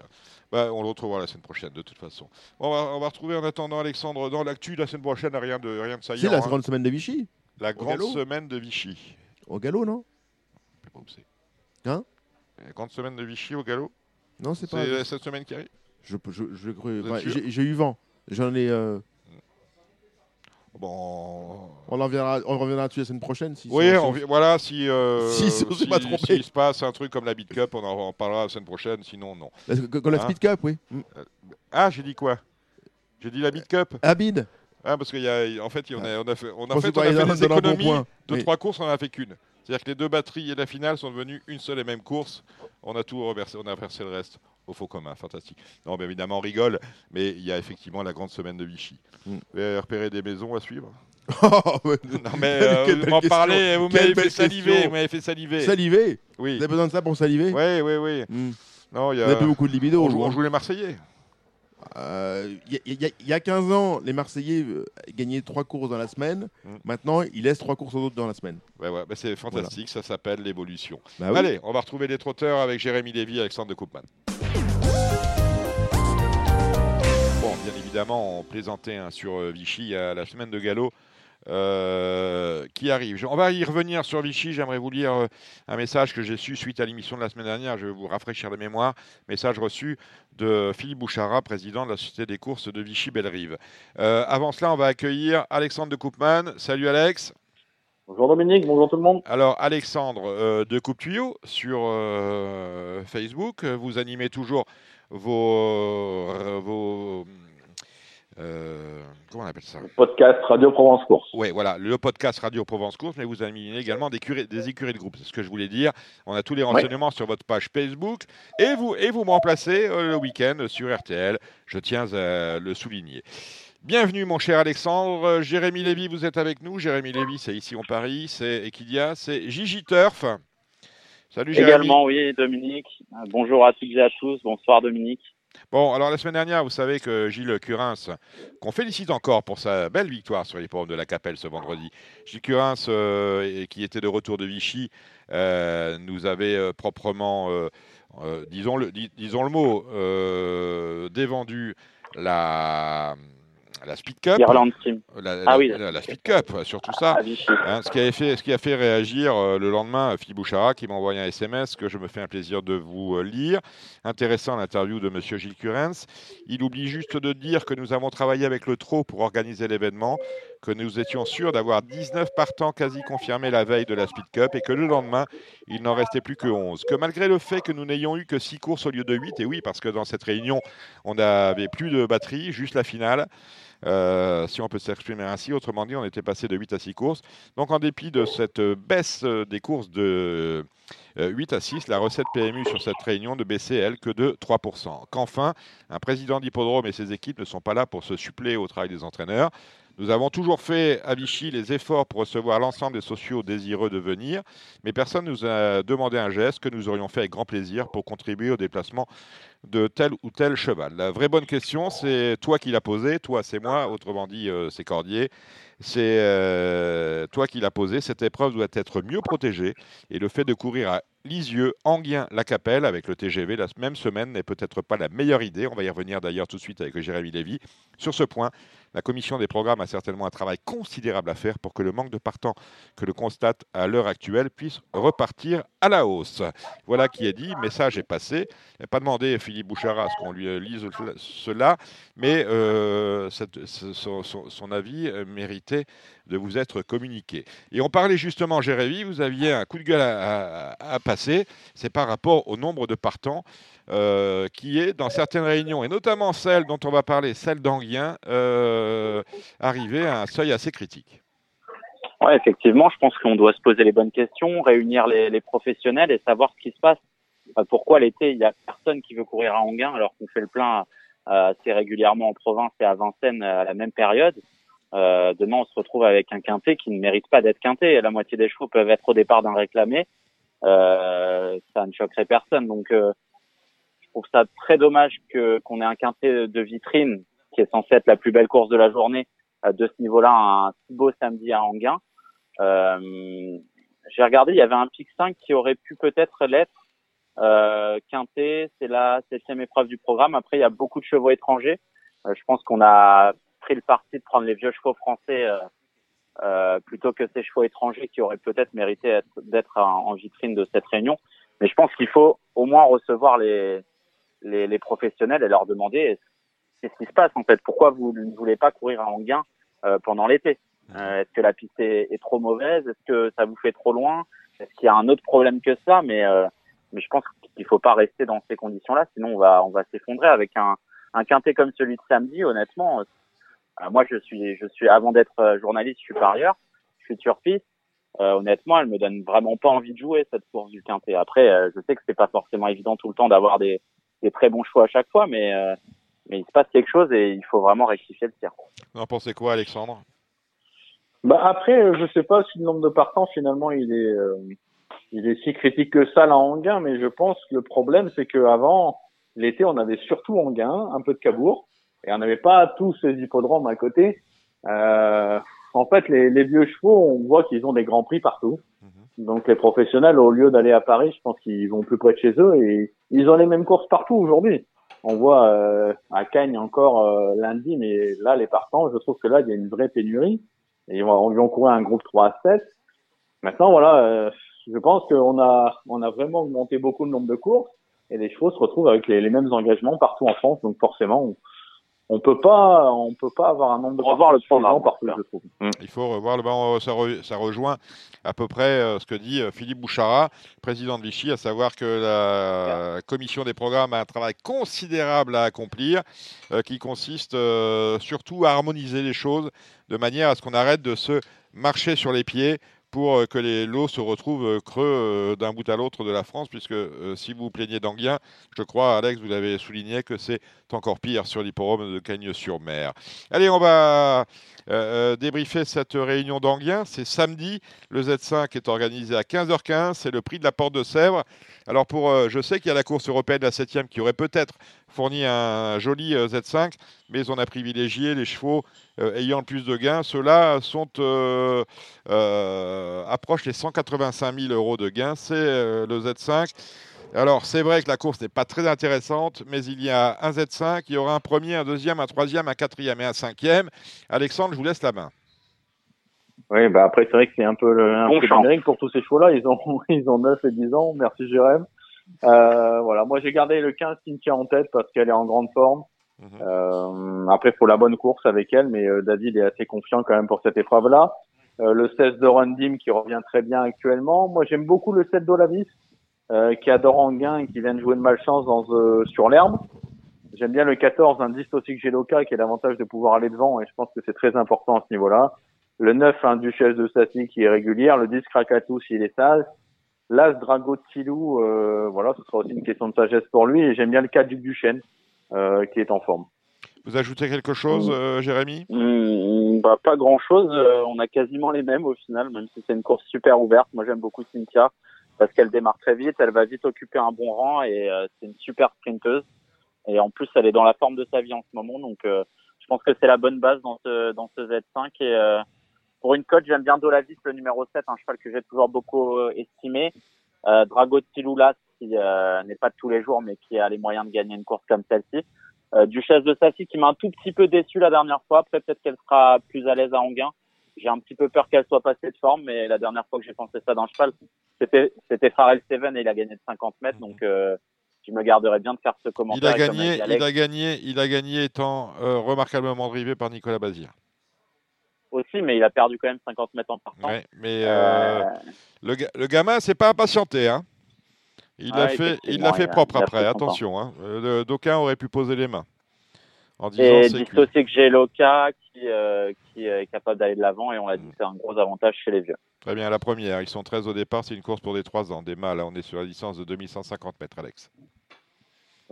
Bah, on le retrouvera la semaine prochaine, de toute façon. on, va, on, va, retrouver en attendant Alexandre dans l'actu la semaine prochaine. Rien de, rien de saillant. C'est la hein. grande semaine de Vichy. La grande semaine de Vichy. Au galop, non Hein La grande semaine de Vichy au galop Non, c'est pas. C'est cette semaine qui arrive Je, je, je, J'ai eu vent. J'en ai. Euh, bon. On, en reviendra, on reviendra dessus la semaine prochaine. Si oui, voilà, si. Euh, [LAUGHS] si, si, si, pas trompé. si il se passe un truc comme la Beat Cup, on en, parlera la semaine prochaine, sinon, non. Comme la hein Speed Cup, oui. Euh, ah, j'ai dit quoi? J'ai dit la Beat Cup? Abid ah, parce qu'il y a, en fait, on a, on a fait, on a fait, on a fait des économies de trois courses, on en a fait qu'une. C'est-à-dire que les deux batteries et la finale sont devenues une seule et même course. On a tout reversé, on a versé le reste au faux commun. Fantastique. Non, bien évidemment, on rigole, mais il y a effectivement la grande semaine de Vichy. Mm. Vous avez repéré des maisons à suivre? [LAUGHS] Oh, non [LAUGHS] mais euh, vous m'en parlez, vous m'avez fait saliver, vous m'avez fait saliver. Saliver? Oui. Vous avez besoin de ça pour saliver? Oui, oui, oui. Mm. Non, il y a. Vous avez plus beaucoup de libido. On joue, on joue les Marseillais. Il y, a 15 ans, les Marseillais gagnaient trois courses dans la semaine. Mm. Maintenant, ils laissent trois courses aux autres dans la semaine. Ouais, ouais, bah, c'est fantastique, ça s'appelle l'évolution. Bah Allez, on va retrouver les trotteurs avec Jérémy Lévy et Alexandre de Koopman. Bon, bien évidemment, on plaisantait hein, sur Vichy à la semaine de galop. Euh, qui arrive. On va y revenir sur Vichy. J'aimerais vous lire euh, un message que j'ai su suite à l'émission de la semaine dernière. Je vais vous rafraîchir la mémoire. Message reçu de Philippe Bouchara, président de la Société des courses de Vichy-Bellerive. Euh, avant cela, on va accueillir Alexandre de Coupman. Salut Alex. Bonjour Dominique, bonjour tout le monde. Alors Alexandre de Coupe Tuyau sur Facebook, vous animez toujours vos, vos euh, comment on appelle ça Le podcast Radio Provence Course. Oui, voilà, le podcast Radio Provence Course, mais vous avez également des, des écuries de groupe. C'est ce que je voulais dire. On a tous les renseignements sur votre page Facebook et vous, et vous me remplacez euh, le week-end sur RTL. Je tiens à le souligner. Bienvenue, mon cher Alexandre. Jérémy Lévy, vous êtes avec nous. Jérémy Lévy, c'est ici en Paris, c'est Equidia, c'est Gigi Turf. Salut Jérémy. Également, oui, Dominique. Bonjour à toutes et à tous. Bonsoir, Dominique. Bon, alors la semaine dernière, vous savez que Gilles Curins, qu'on félicite encore pour sa belle victoire sur les forums de la Capelle ce vendredi, Gilles Curins, euh, qui était de retour de Vichy, euh, nous avait euh, proprement, disons, le, disons le mot, dévendu la la Speed Cup. La, ah oui, la, Speed Cup, surtout ça. Ah, hein, ce, qui a fait, ce qui a fait réagir euh, le lendemain Philippe Bouchara qui m'a envoyé un SMS que je me fais un plaisir de vous euh, lire. Intéressant l'interview de M. Gilles Curens. Il oublie juste de dire que nous avons travaillé avec le TRO pour organiser l'événement, que nous étions sûrs d'avoir 19 partants quasi confirmés la veille de la Speed Cup et que le lendemain, il n'en restait plus que 11. Que malgré le fait que nous n'ayons eu que 6 courses au lieu de 8, et oui, parce que dans cette réunion, on n'avait plus de batterie, juste la finale, euh, si on peut s'exprimer ainsi. Autrement dit, on était passé de 8 à 6 courses. Donc, en dépit de cette baisse des courses de 8 à 6, la recette PMU sur cette réunion ne baissait, elle, que de 3%. Qu'enfin, un président d'hippodrome et ses équipes ne sont pas là pour se suppléer au travail des entraîneurs. Nous avons toujours fait à Vichy les efforts pour recevoir l'ensemble des sociaux désireux de venir, mais personne ne nous a demandé un geste que nous aurions fait avec grand plaisir pour contribuer au déplacement de tel ou tel cheval. La vraie bonne question, c'est toi qui l'as posée, toi c'est moi, autrement dit euh, c'est Cordier. C'est euh, toi qui l'as posée. Cette épreuve doit être mieux protégée et le fait de courir à Lisieux, Anguien, La Capelle avec le TGV la même semaine n'est peut-être pas la meilleure idée. On va y revenir d'ailleurs tout de suite avec Jérémy Lévy. Sur ce point, la commission des programmes a certainement un travail considérable à faire pour que le manque de partants que le constate à l'heure actuelle puisse repartir à la hausse. Voilà qui est dit, message est passé. Il n'a pas demandé à Philippe Bouchard ce qu'on lui lise cela, mais euh, son, avis euh, méritait de vous être communiqué. Et on parlait justement, Jérémy, vous aviez un coup de gueule à, passer, c'est par rapport au nombre de partants. Euh, qui est dans certaines réunions, et notamment celle dont on va parler, celle d'Anguien, euh, arrivée à un seuil assez critique. Oui, effectivement, je pense qu'on doit se poser les bonnes questions, réunir les, professionnels et savoir ce qui se passe. pourquoi l'été, il n'y a personne qui veut courir à Anguin alors qu'on fait le plein euh, assez régulièrement en province et à Vincennes à la même période euh, demain, on se retrouve avec un quintet qui ne mérite pas d'être quintet. La moitié des chevaux peuvent être au départ d'un réclamé. Euh, ça ne choquerait personne. Donc, euh, trouve ça très dommage que qu'on ait un quintet de vitrine qui est censé être la plus belle course de la journée euh, de ce niveau-là, un si beau samedi à Anguin. Euh, j'ai regardé, il y avait un pic 5 qui aurait pu peut-être l'être. Euh, quintet, c'est la septième épreuve du programme. Après, il y a beaucoup de chevaux étrangers. je pense qu'on a pris le parti de prendre les vieux chevaux français euh, euh, plutôt que ces chevaux étrangers qui auraient peut-être mérité d'être en, vitrine de cette réunion. Mais je pense qu'il faut au moins recevoir les, les, les professionnels et leur demander qu'est-ce qui se passe en fait. Pourquoi vous ne voulez pas courir à Anguin euh, pendant l'été? Euh, Est-ce que la piste est, est trop mauvaise? Est-ce que ça vous fait trop loin? Est-ce qu'il y a un autre problème que ça? Mais euh, mais je pense qu'il faut pas rester dans ces conditions-là, sinon on va on va s'effondrer avec un un quintet comme celui de samedi. Honnêtement, euh, moi, je suis, je suis avant d'être euh, journaliste, je suis parieur, je suis turfiste. Euh, honnêtement, elle me donne vraiment pas envie de jouer cette course du quintet. Après, je sais que c'est pas forcément évident tout le temps d'avoir des, des très bons choix à chaque fois, mais mais il se passe quelque chose et il faut vraiment rectifier le tir. Vous en pensez quoi, Alexandre? Bah après, je sais pas si le nombre de partants finalement il est il est si critique que ça là en gain, mais je pense que le problème c'est que avant l'été on avait surtout en gain un peu de Cabourg et on n'avait pas tous ces hippodromes à côté. Euh, en fait, les, les, vieux chevaux, on voit qu'ils ont des grands prix partout. Mhm. Donc les professionnels, au lieu d'aller à Paris, je pense qu'ils vont plus près de chez eux et ils ont les mêmes courses partout aujourd'hui. On voit euh, à Cagnes encore euh, lundi, mais là les partants, je trouve que là il y a une vraie pénurie. Et on vont courir un groupe 3 à 7. Maintenant, voilà, euh, je pense qu'on a, on a vraiment augmenté beaucoup le nombre de courses et les chevaux se retrouvent avec les, mêmes engagements partout en France. Donc forcément, on peut pas, on peut pas avoir un nombre de revoir le partout, je trouve. Il faut revoir le banc. Ça, ça, rejoint à peu près euh, ce que dit euh, Philippe Bouchara, président de Vichy, à savoir que la commission des programmes a un travail considérable à accomplir, euh, qui consiste surtout à harmoniser les choses de manière à ce qu'on arrête de se marcher sur les pieds pour euh, que les lots se retrouvent euh, creux euh, d'un bout à l'autre de la France, puisque si vous plaignez d'Anguien, je crois, Alex, vous l'avez souligné, que c'est encore pire sur l'hipporome de Cagnes-sur-Mer. Allez, on va débriefer cette réunion d'Anguien. C'est samedi, le Z5 est organisé à 15h15, c'est le prix de la Porte de Sèvres. Alors, pour, je sais qu'il y a la course européenne, la 7 qui aurait peut-être fourni un joli Z5, mais on a privilégié les chevaux euh, ayant le plus de gains. Ceux-là sont, euh, euh, approchent les 185 000 euros de gains. C'est le Z5. Alors, c'est vrai que la course n'est pas très intéressante, mais il y a un Z5, il y aura un premier, un deuxième, un troisième, un quatrième et un cinquième. Alexandre, je vous laisse la main. Oui, bah après, c'est vrai que c'est un peu le un peu pour tous ces chevaux-là. Ils ont, [LAUGHS] ils ont 9 et 10 ans. Merci, Jérém. Euh, voilà, moi j'ai gardé le 15 Cynthia en tête parce qu'elle est en grande forme. Mhm. Euh, après, il faut la bonne course avec elle, mais euh, David est assez confiant quand même pour cette épreuve-là. Euh, le 16 de Rundim qui revient très bien actuellement. Moi, j'aime beaucoup le 7 d'Olavis euh, qui adore Anguin et qui vient de jouer de malchance dans, sur l'herbe. J'aime bien le 14, un 10 aussi que j'ai local qui a l'avantage de pouvoir aller devant et je pense que c'est très important à ce niveau-là. Le 9, un Duchesse de Sassy qui est régulière. Le 10, Krakatou s'il est sage. L'As Drago de Tilou, euh, voilà, ce sera aussi une question de sagesse pour lui. Et j'aime bien le 4 du Duchesne euh, qui est en forme. Vous ajoutez quelque chose, mm. euh, Jérémy? Mm, bah, Pas grand-chose. Euh, on a quasiment les mêmes au final, même si c'est une course super ouverte. Moi, j'aime beaucoup Cynthia parce qu'elle démarre très vite, elle va vite occuper un bon rang et c'est une super sprinteuse. Et en plus, elle est dans la forme de sa vie en ce moment, donc je pense que c'est la bonne base dans ce dans ce Z5. Et pour une cote, j'aime bien Dolavis, le numéro 7, un cheval que j'ai toujours beaucoup estimé. Drago de Tiloulas, qui n'est pas de tous les jours, mais qui a les moyens de gagner une course comme celle-ci. Euh, Duchesse de Sassy qui m'a un tout petit peu déçu la dernière fois. Après, peut-être qu'elle sera plus à l'aise à Anguin. J'ai un petit peu peur qu'elle soit passée de forme, mais la dernière fois que j'ai pensé ça d'un cheval, c'était c'était Pharrell Seven et il a gagné de 50 mètres, donc euh, je me garderais bien de faire ce commentaire. Il a gagné, il a gagné, il a gagné étant euh, remarquablement drivé par Nicolas Bazir. Aussi, mais il a perdu quand même 50 mètres en partant. Ouais, mais euh, le, le gamin, c'est pas impatienté, hein. Il l'a fait, il l'a fait propre après. Attention, hein. Euh, d'aucuns auraient pu poser les mains. En disant, et dissocier que j'ai Loca qui, euh, qui est capable d'aller de l'avant et on l'a dit, mm. c'est un gros avantage chez les vieux. Très bien, la première, ils sont 13 au départ, c'est une course pour des 3 ans. Des mâles, on est sur la distance de 2150 mètres, Alex.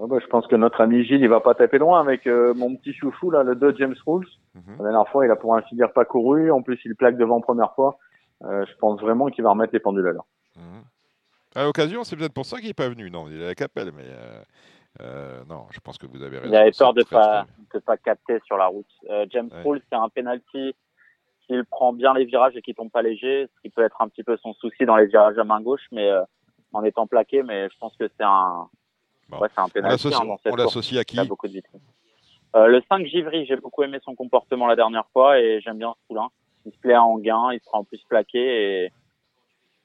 Oh bah, je pense que notre ami Gilles, il va pas taper loin avec euh, mon petit chouchou, là, le 2 James Rules. Mhm. La dernière fois, il a pour ainsi dire pas couru. En plus, il plaque devant première fois. je pense vraiment qu'il va remettre les pendules à l'heure. Mhm. À l'occasion, c'est peut-être pour ça qu'il n'est pas venu. Non, il est à la Capelle, mais euh, euh, non, je pense que vous avez raison. Il avait peur de ne pas, pas capter sur la route. Euh, James ouais. c'est un penalty qu'il prend bien les virages et qui tombe pas léger, ce qui peut être un petit peu son souci dans les virages à main gauche, mais en étant plaqué. Mais je pense que c'est un, ouais, c'est un penalty. On l'associe à qui beaucoup de Le 5 Givry, j'ai beaucoup aimé son comportement la dernière fois et j'aime bien ce poulain. Il se plaît à Anguin, il sera en plus plaqué et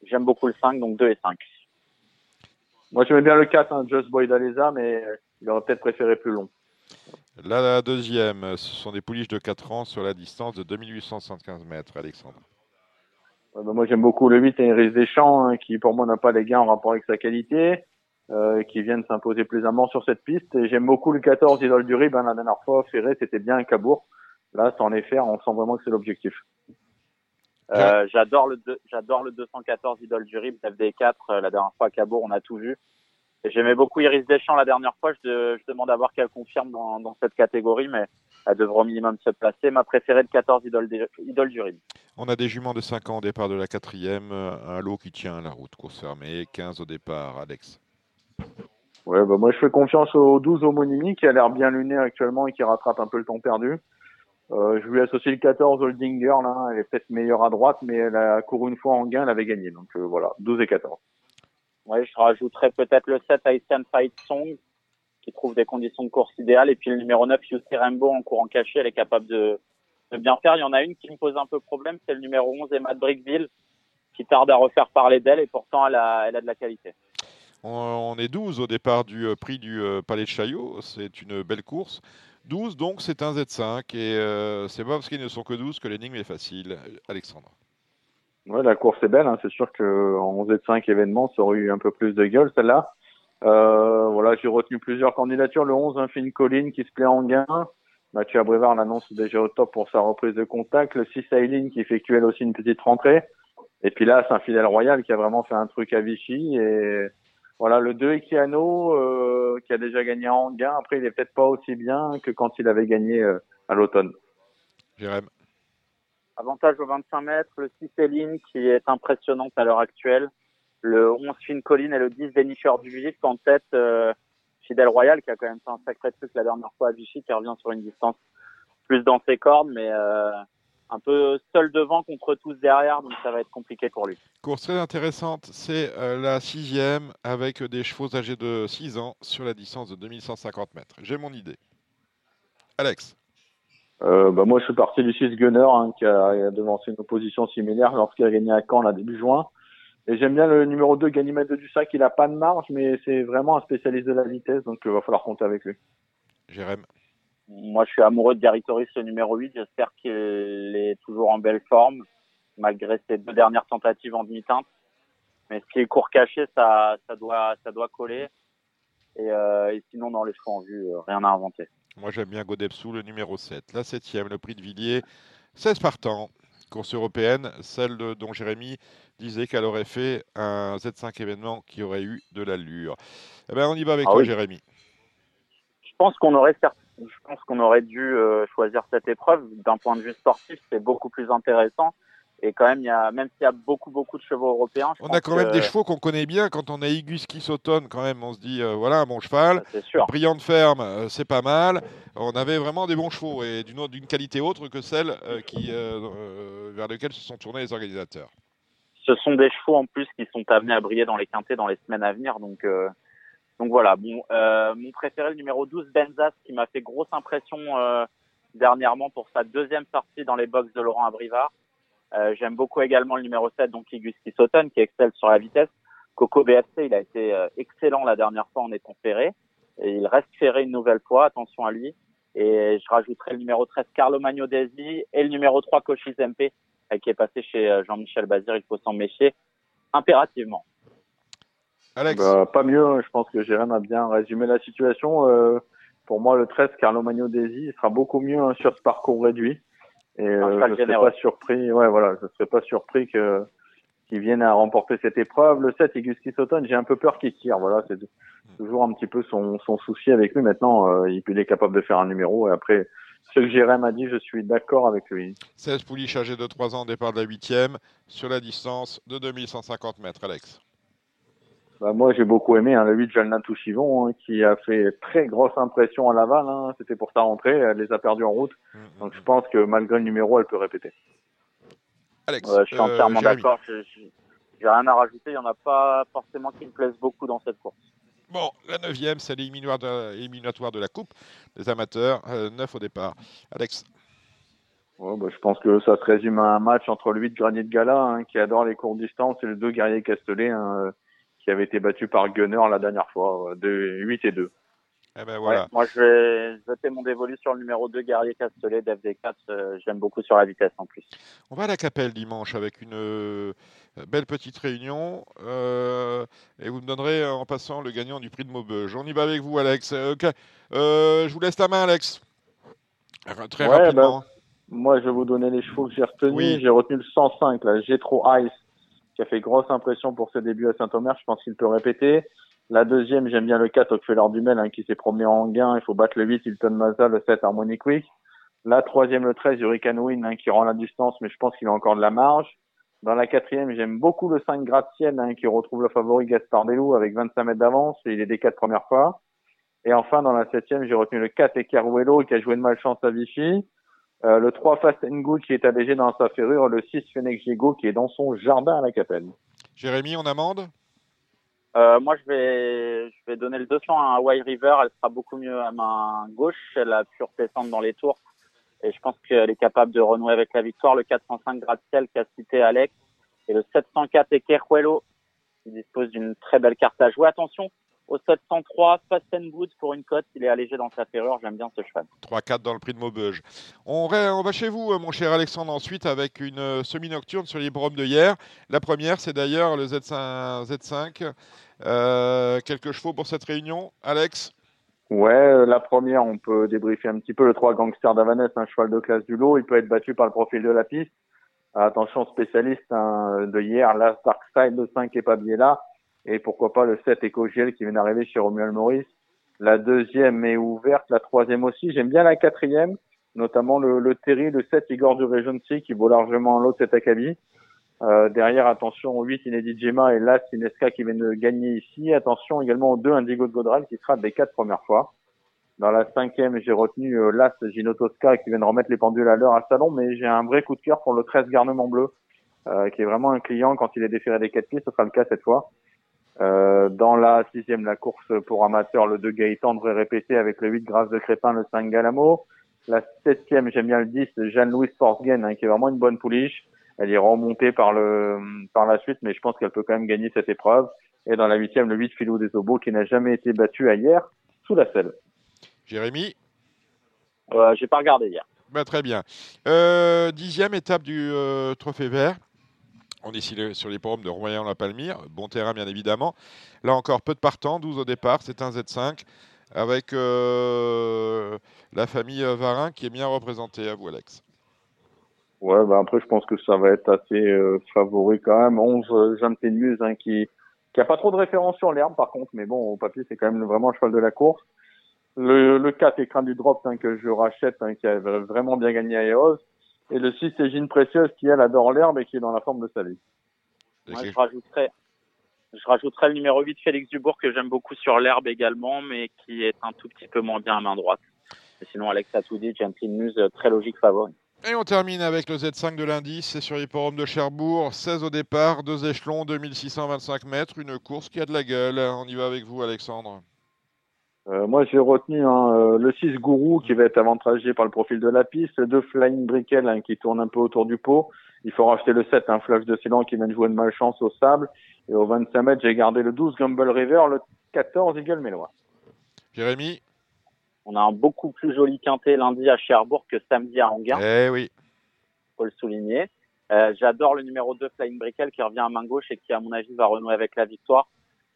j'aime beaucoup le 5, donc 2 et 5. Moi, j'aimais bien le 4, hein, Just Boy d'Alesa, mais il aurait peut-être préféré plus long. la deuxième, ce sont des pouliches de 4 ans sur la distance de 2875 mètres, Alexandre. bah moi, j'aime beaucoup le 8 Iris Deschamps, hein, qui pour moi n'a pas les gains en rapport avec sa qualité, euh, qui vient de s'imposer plaisamment sur cette piste. Et j'aime beaucoup le 14 Idole du Rib. Hein, la dernière fois, Ferré, c'était bien un Cabourg. Là, sans les faire, on sent vraiment que c'est l'objectif. Euh, j'adore le j'adore le 214 Idole du Rib FD4 euh, la dernière fois à Cabourg on a tout vu j'aimais beaucoup Iris Deschamps la dernière fois je, je demande à voir qu'elle confirme dans, dans, cette catégorie mais elle devrait au minimum se placer ma préférée le 14 Idole, Idole du Rib on a des juments de 5 ans au départ de la quatrième un lot qui tient la route course fermée 15 au départ Alex Ouais, bah moi je fais confiance au 12 homonymie qui a l'air bien luné actuellement et qui rattrape un peu le temps perdu. Euh, je lui associe le 14 Holdinger là, elle est peut-être meilleure à droite, mais elle a couru une fois en gain, elle avait gagné. Donc euh, voilà, 12 et 14. Ouais, je rajouterais peut-être le 7 Asian Fight Song qui trouve des conditions de course idéales et puis le numéro 9 Yusi Rainbow en courant caché, elle est capable de, bien faire. Il y en a une qui me pose un peu problème, c'est le numéro 11 Emma Brickville qui tarde à refaire parler d'elle et pourtant elle a de la qualité. On est 12 au départ du euh, prix du euh, Palais de Chaillot. C'est une belle course. 12, donc c'est un Z5. Et euh, c'est pas parce qu'ils ne sont que 12 que l'énigme est facile. Alexandre. Ouais, la course est belle. Hein. C'est sûr qu'en Z5 événements, ça aurait eu un peu plus de gueule, celle-là. voilà, j'ai retenu plusieurs candidatures. Le 11, un Fine Colline qui se plaît en gain. Mathieu Abrévard l'annonce déjà au top pour sa reprise de contact. Le 6 Aileen qui effectue elle aussi une petite rentrée. Et puis là, c'est un fidèle royal qui a vraiment fait un truc à Vichy. Et voilà, le 2 Equiano, euh, qui a déjà gagné en gain. Après, il est peut-être pas aussi bien que quand il avait gagné euh, à l'automne. Jérém. Avantage au 25 mètres, le 6 Céline qui est impressionnante à l'heure actuelle. Le 11 Fine Colline et le 10 Dénicheur du Vif en tête euh, Fidel Royal qui a quand même fait un sacré truc la dernière fois à Vichy qui revient sur une distance plus dans ses cordes mais euh, un peu seul devant contre tous derrière, donc ça va être compliqué pour lui. Course très intéressante, c'est euh, la sixième avec des chevaux âgés de 6 ans sur la distance de 2150 mètres. J'ai mon idée. Alex euh, bah moi, je suis parti du 6 Gunner hein, qui a, devancé une opposition similaire lorsqu'il a gagné à Caen là début juin. Et j'aime bien le numéro 2, Ganymède de Dussac. Il a pas de marge, mais c'est vraiment un spécialiste de la vitesse, donc il va falloir compter avec lui. Jérém moi, je suis amoureux de Gary Torres, le numéro 8. J'espère qu'il est toujours en belle forme, malgré ses deux dernières tentatives en demi-teinte. Mais ce qui est court caché, ça, ça doit, ça doit coller. Et, euh, sinon, dans les chevaux en vue, euh, rien à inventer. Moi, j'aime bien Godepsou, le numéro 7. La septième, le prix de Villiers, 16 partants. Course européenne, celle dont Jérémy disait qu'elle aurait fait un Z5 événement qui aurait eu de l'allure. Eh ben, on y va avec ah toi, Jérémy. Je pense qu'on aurait certainement je pense qu'on aurait dû euh, choisir cette épreuve. D'un point de vue sportif, c'est beaucoup plus intéressant. Et quand même, il y a, même s'il y a beaucoup, beaucoup de chevaux européens. On a quand même des chevaux qu'on connaît bien. Quand on a Igus qui s'automne, quand même, on se dit, euh, voilà, un bon cheval. Sûr. Brillante ferme, euh, c'est pas mal. On avait vraiment des bons chevaux et d'une qualité autre que celle qui, vers lesquelles se sont tournés les organisateurs. Ce sont des chevaux en plus qui sont amenés à briller dans les quintés dans les semaines à venir. Donc, donc voilà, bon, euh, mon préféré, le numéro 12, Benzas, qui m'a fait grosse impression euh, dernièrement pour sa deuxième sortie dans les box de Laurent Abrivard. Euh, J'aime beaucoup également le numéro 7, donc Iguski Sauton, qui excelle sur la vitesse. Coco BFC, il a été euh, excellent la dernière fois en étant ferré. Et il reste ferré une nouvelle fois, attention à lui. Et je rajouterai le numéro 13, Carlo Magno Desi, et le numéro 3, Cochise MP, euh, qui est passé chez Jean-Michel Bazir, il faut s'en méfier impérativement. Alex bah, Pas mieux, hein. je pense que Jérém a bien résumé la situation. Euh, pour moi, le 13, Carlo Magno Desi, sera beaucoup mieux hein, sur ce parcours réduit. Et euh, je ne serais pas surpris, ouais, voilà, je serais pas surpris que qu'il vienne à remporter cette épreuve. Le 7, Iguski Sauton, j'ai un peu peur qu'il tire. Voilà, c'est toujours un petit peu son, son souci avec lui. Maintenant, euh, il est capable de faire un numéro. Et après, ce que Jérém a dit, je suis d'accord avec lui. 16 poulies âgées de 3 ans, départ de la 8e, sur la distance de 2150 mètres, Alex. Bah, moi, j'ai beaucoup aimé hein, le 8 Jalna Touchivon, hein, qui a fait très grosse impression à Laval. Hein. C'était pour sa rentrée, elle les a perdus en route. Mm, mm, Donc, je mm. pense que malgré le numéro, elle peut répéter. Alex, je suis entièrement euh, d'accord. J'ai rien à rajouter. Il n'y en a pas forcément qui me plaisent beaucoup dans cette course. Bon, la neuvième, c'est l'éliminatoire de, la Coupe des amateurs. Euh, neuf au départ. Alex bah, je pense que ça se résume à un match entre le 8 Granit Gala, hein, qui adore les courtes distances, et le 2 Guerrier Castellet, hein, qui avait été battu par Gunner la dernière fois, euh, de 8 et 2. Eh ben voilà. moi, je vais jeter mon dévolu sur le numéro 2, Guerrier Castellet d'FD4. Euh, j'aime beaucoup sur la vitesse en plus. On va à la Capelle dimanche avec une euh, belle petite réunion. et vous me donnerez en passant le gagnant du prix de Maubeuge. On y va avec vous, Alex. je vous laisse la main, Alex. Très rapidement. Ben, moi, je vais vous donner les chevaux que j'ai retenus. J'ai retenu le 105, là, Getro Ice qui a fait grosse impression pour ses débuts à Saint-Omer. Je pense qu'il peut répéter. La deuxième, j'aime bien le 4, Ockfeller Dumel, hein, qui s'est promené en gain. Il faut battre le 8, Hilton Mazda, le 7, Harmonic Week. La troisième, le 13, Hurricane Win, hein, qui rend la distance, mais je pense qu'il a encore de la marge. Dans la quatrième, j'aime beaucoup le 5 gratte-ciel hein, qui retrouve le favori Gaspard Bellou avec 25 mètres d'avance et il est des quatre premières fois. Et enfin, dans la septième, j'ai retenu le 4 Ekeruelo qui a joué de malchance à Vichy. Euh, le 3 Fast and Good qui est allégé dans sa ferrure. Le 6 Fenech Diego qui est dans son jardin à la Capelle. Jérémy, on amende? Euh, moi, je vais, je vais donner le 200 à Hawaii River. Elle sera beaucoup mieux à main gauche. Elle a pu redescendre dans les tours. Et je pense qu'elle est capable de renouer avec la victoire. Le 405 Gratte-Ciel qu'a cité Alex. Et le 704 Ekeruelo qui dispose d'une très belle carte à jouer. Attention, au 703, Fast and Good pour une cote. Il est allégé dans sa ferrure. J'aime bien ce cheval. 3-4 dans le prix de Maubeuge. On, on, va chez vous, mon cher Alexandre, ensuite avec une euh, semi-nocturne sur les bromes de hier. La première, c'est d'ailleurs le Z5. Z5. Euh, quelques chevaux pour cette réunion, Alex? Ouais, euh, la première, on peut débriefer un petit peu. Le 3 Gangster d'Avanès, un cheval de classe du lot. Il peut être battu par le profil de la piste. Attention, spécialiste hein, de hier, Last Dark Side, le 5 est pas bien là et pourquoi pas le 7 Ecogiel qui vient d'arriver chez Romuald Maurice. La deuxième est ouverte, la troisième aussi. J'aime bien la quatrième, notamment le, le Terry, le 7 Igor du Regency qui vaut largement l'autre cet acabit. Euh, derrière, attention au 8 Inédit Gemma et l'As Inesca qui vient de gagner ici. Attention également au 2 Indigo de Godral qui sera des quatre premières fois. Dans la cinquième, j'ai retenu euh, l'As Gino Tosca qui vient de remettre les pendules à l'heure à Salon, mais j'ai un vrai coup de cœur pour le 13 Garnement Bleu, euh, qui est vraiment un client quand il est déféré des quatre pieds, ce sera le cas cette fois. Euh, dans la sixième, la course pour amateurs, le 2 Gaëtan devrait répéter avec le 8 Grâce de Crépin, le 5 Galamo. La septième, j'aime bien le 10, Jeanne-Louise Sportsgen, hein, qui est vraiment une bonne pouliche. Elle est remontée par le par la suite, mais je pense qu'elle peut quand même gagner cette épreuve. Et dans la huitième, le 8 Philo des Obos, qui n'a jamais été battu à hier sous la selle. Jérémy euh, J'ai pas regardé hier. Bah, très bien. Euh, dixième étape du euh, Trophée Vert. On est sur les programmes de Royan-la-Palmyre, bon terrain bien évidemment. Là encore, peu de partants, 12 au départ, c'est un Z5 avec euh, la famille Varin qui est bien représentée. À vous, Alex. Ouais, bah après, je pense que ça va être assez euh, favori quand même. 11, euh, Jeanne Pénuse, hein, qui qui pas trop de référence sur l'herbe, par contre, mais bon, au papier, c'est quand même vraiment le cheval de la course. Le, le 4, écran du drop, hein, que je rachète, hein, qui a vraiment bien gagné à Eos. Et le 6, c'est Gine Précieuse qui, elle, adore l'herbe et qui est dans la forme de sa vie. Moi, je rajouterais, je rajouterais le numéro 8, Félix Dubourg, que j'aime beaucoup sur l'herbe également, mais qui est un tout petit peu moins bien à main droite. Et sinon, Alex a tout dit, Gentle News, très logique favori. Et on termine avec le Z5 de l'indice, c'est sur l'hipporome de Cherbourg, 16 au départ, deux échelons, 2625 mètres, une course qui a de la gueule. On y va avec vous, Alexandre. Euh, moi, j'ai retenu hein, euh, le 6 Gourou qui va être avantagé par le profil de la piste, le 2 Flying Brickel hein, qui tourne un peu autour du pot. Il faut racheter le 7, un Flash de Célan qui vient de jouer de malchance au sable. Et au 25 mètres, j'ai gardé le 12 Gumble River, le 14 Eagle Mélois. Jérémy? On a un beaucoup plus joli quintet lundi à Cherbourg que samedi à Anguin. Eh oui. Faut le souligner. Euh, J'adore le numéro 2 Flying Brickel qui revient à main gauche et qui, à mon avis, va renouer avec la victoire.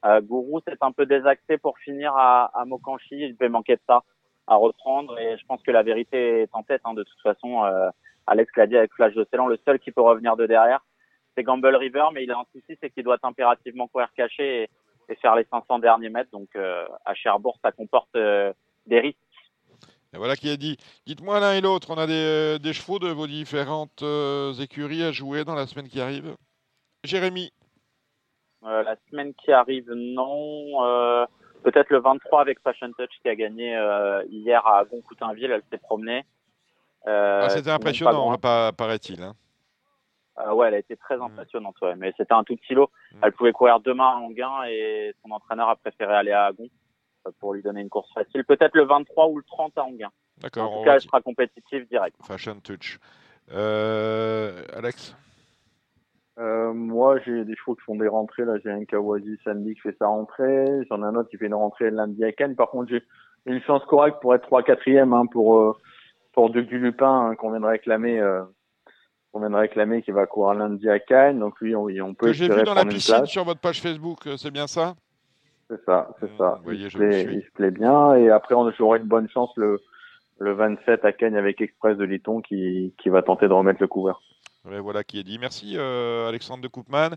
Euh, Gourou, c'est un peu désaxé pour finir à, Mokanchi. Il devait manquer de ça à reprendre. Et je pense que la vérité est en tête. Hein, de toute façon, euh, Alex l'a dit avec Flash de Ceylan, le seul qui peut revenir de derrière, c'est Gamble River. Mais il a un souci, c'est qu'il doit impérativement courir caché et, faire les 500 derniers mètres. Donc euh, à Cherbourg, ça comporte euh, des risques. Et voilà qui est dit. Dites-moi l'un et l'autre, on a des, des, chevaux de vos différentes écuries à jouer dans la semaine qui arrive. Jérémy. Euh, la semaine qui arrive, non. Euh, Peut-être le 23 avec Fashion Touch qui a gagné euh, hier à Goncoutainville. Elle s'est promenée. Ah, c'était impressionnant, pas, paraît-il. Hein. Euh, ouais, elle a été très mm. impressionnante. Ouais. Mais c'était un tout petit lot. Mm. Elle pouvait courir demain à Anguin et son entraîneur a préféré aller à Agon pour lui donner une course facile. Peut-être le 23 ou le 30 à Anguin. D'accord. En tout cas, elle sera compétitive direct. Fashion Touch. Alex? Euh, moi, j'ai des chevaux qui font des rentrées. Là, j'ai un Kawazi Sandy qui fait sa rentrée. J'en ai un autre qui fait une rentrée lundi à Cannes. Par contre, j'ai une chance correcte pour être 3 4 e hein, pour euh, pour Duc du Lupin hein, qu'on viendrait réclamer. Euh, qu'on viendrait réclamer qui va courir lundi à Cannes. Donc lui, on, on peut. Que j'ai vu dans la piscine sur votre page Facebook, c'est bien ça? C'est ça, c'est ça. Voyez, il, se plaît, il, se plaît, bien. Et après, on aura une bonne chance le le 27 à Cannes avec Express de Liton qui qui va tenter de remettre le couvert. Voilà qui est dit. Merci Alexandre de Coupman,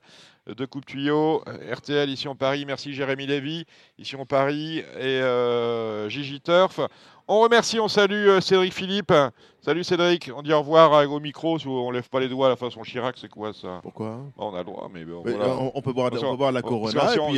de Coupe Tuyau, RTL ici en Paris. Merci Jérémy Lévy, ici en Paris, et Gigi Turf. On remercie, on salue euh, Cédric Philippe. Salut Cédric, on dit au revoir au micro, on lève pas les doigts à la façon Chirac, c'est quoi ça? Pourquoi? On a le droit, mais, bon, on, peut boire, on, boire, la Corona. Si on,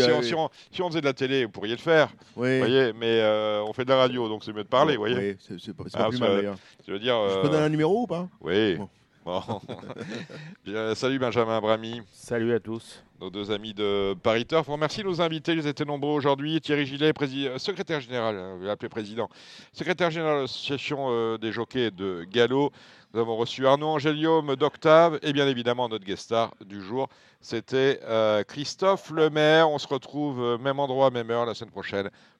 si, on, faisait de la télé, vous pourriez le faire, oui. voyez, mais euh, on fait de la radio, donc c'est mieux de parler, vous voyez. Oui, c'est pas, pas ah, plus mal d'ailleurs. Je veux dire. Je peux donner un numéro ou pas? Oui. [LAUGHS] salut Benjamin Brami. Salut à tous. Nos deux amis de Paris Turf. Merci nos invités, ils étaient nombreux aujourd'hui. Thierry Gillet, euh, secrétaire général, hein, vous l'appelez président, secrétaire général de l'association euh, des jockeys de Gallo. Nous avons reçu Arnaud Angélium d'Octave et bien évidemment notre guest star du jour, c'était euh, Christophe Lemaire. On se retrouve même endroit, même heure la semaine prochaine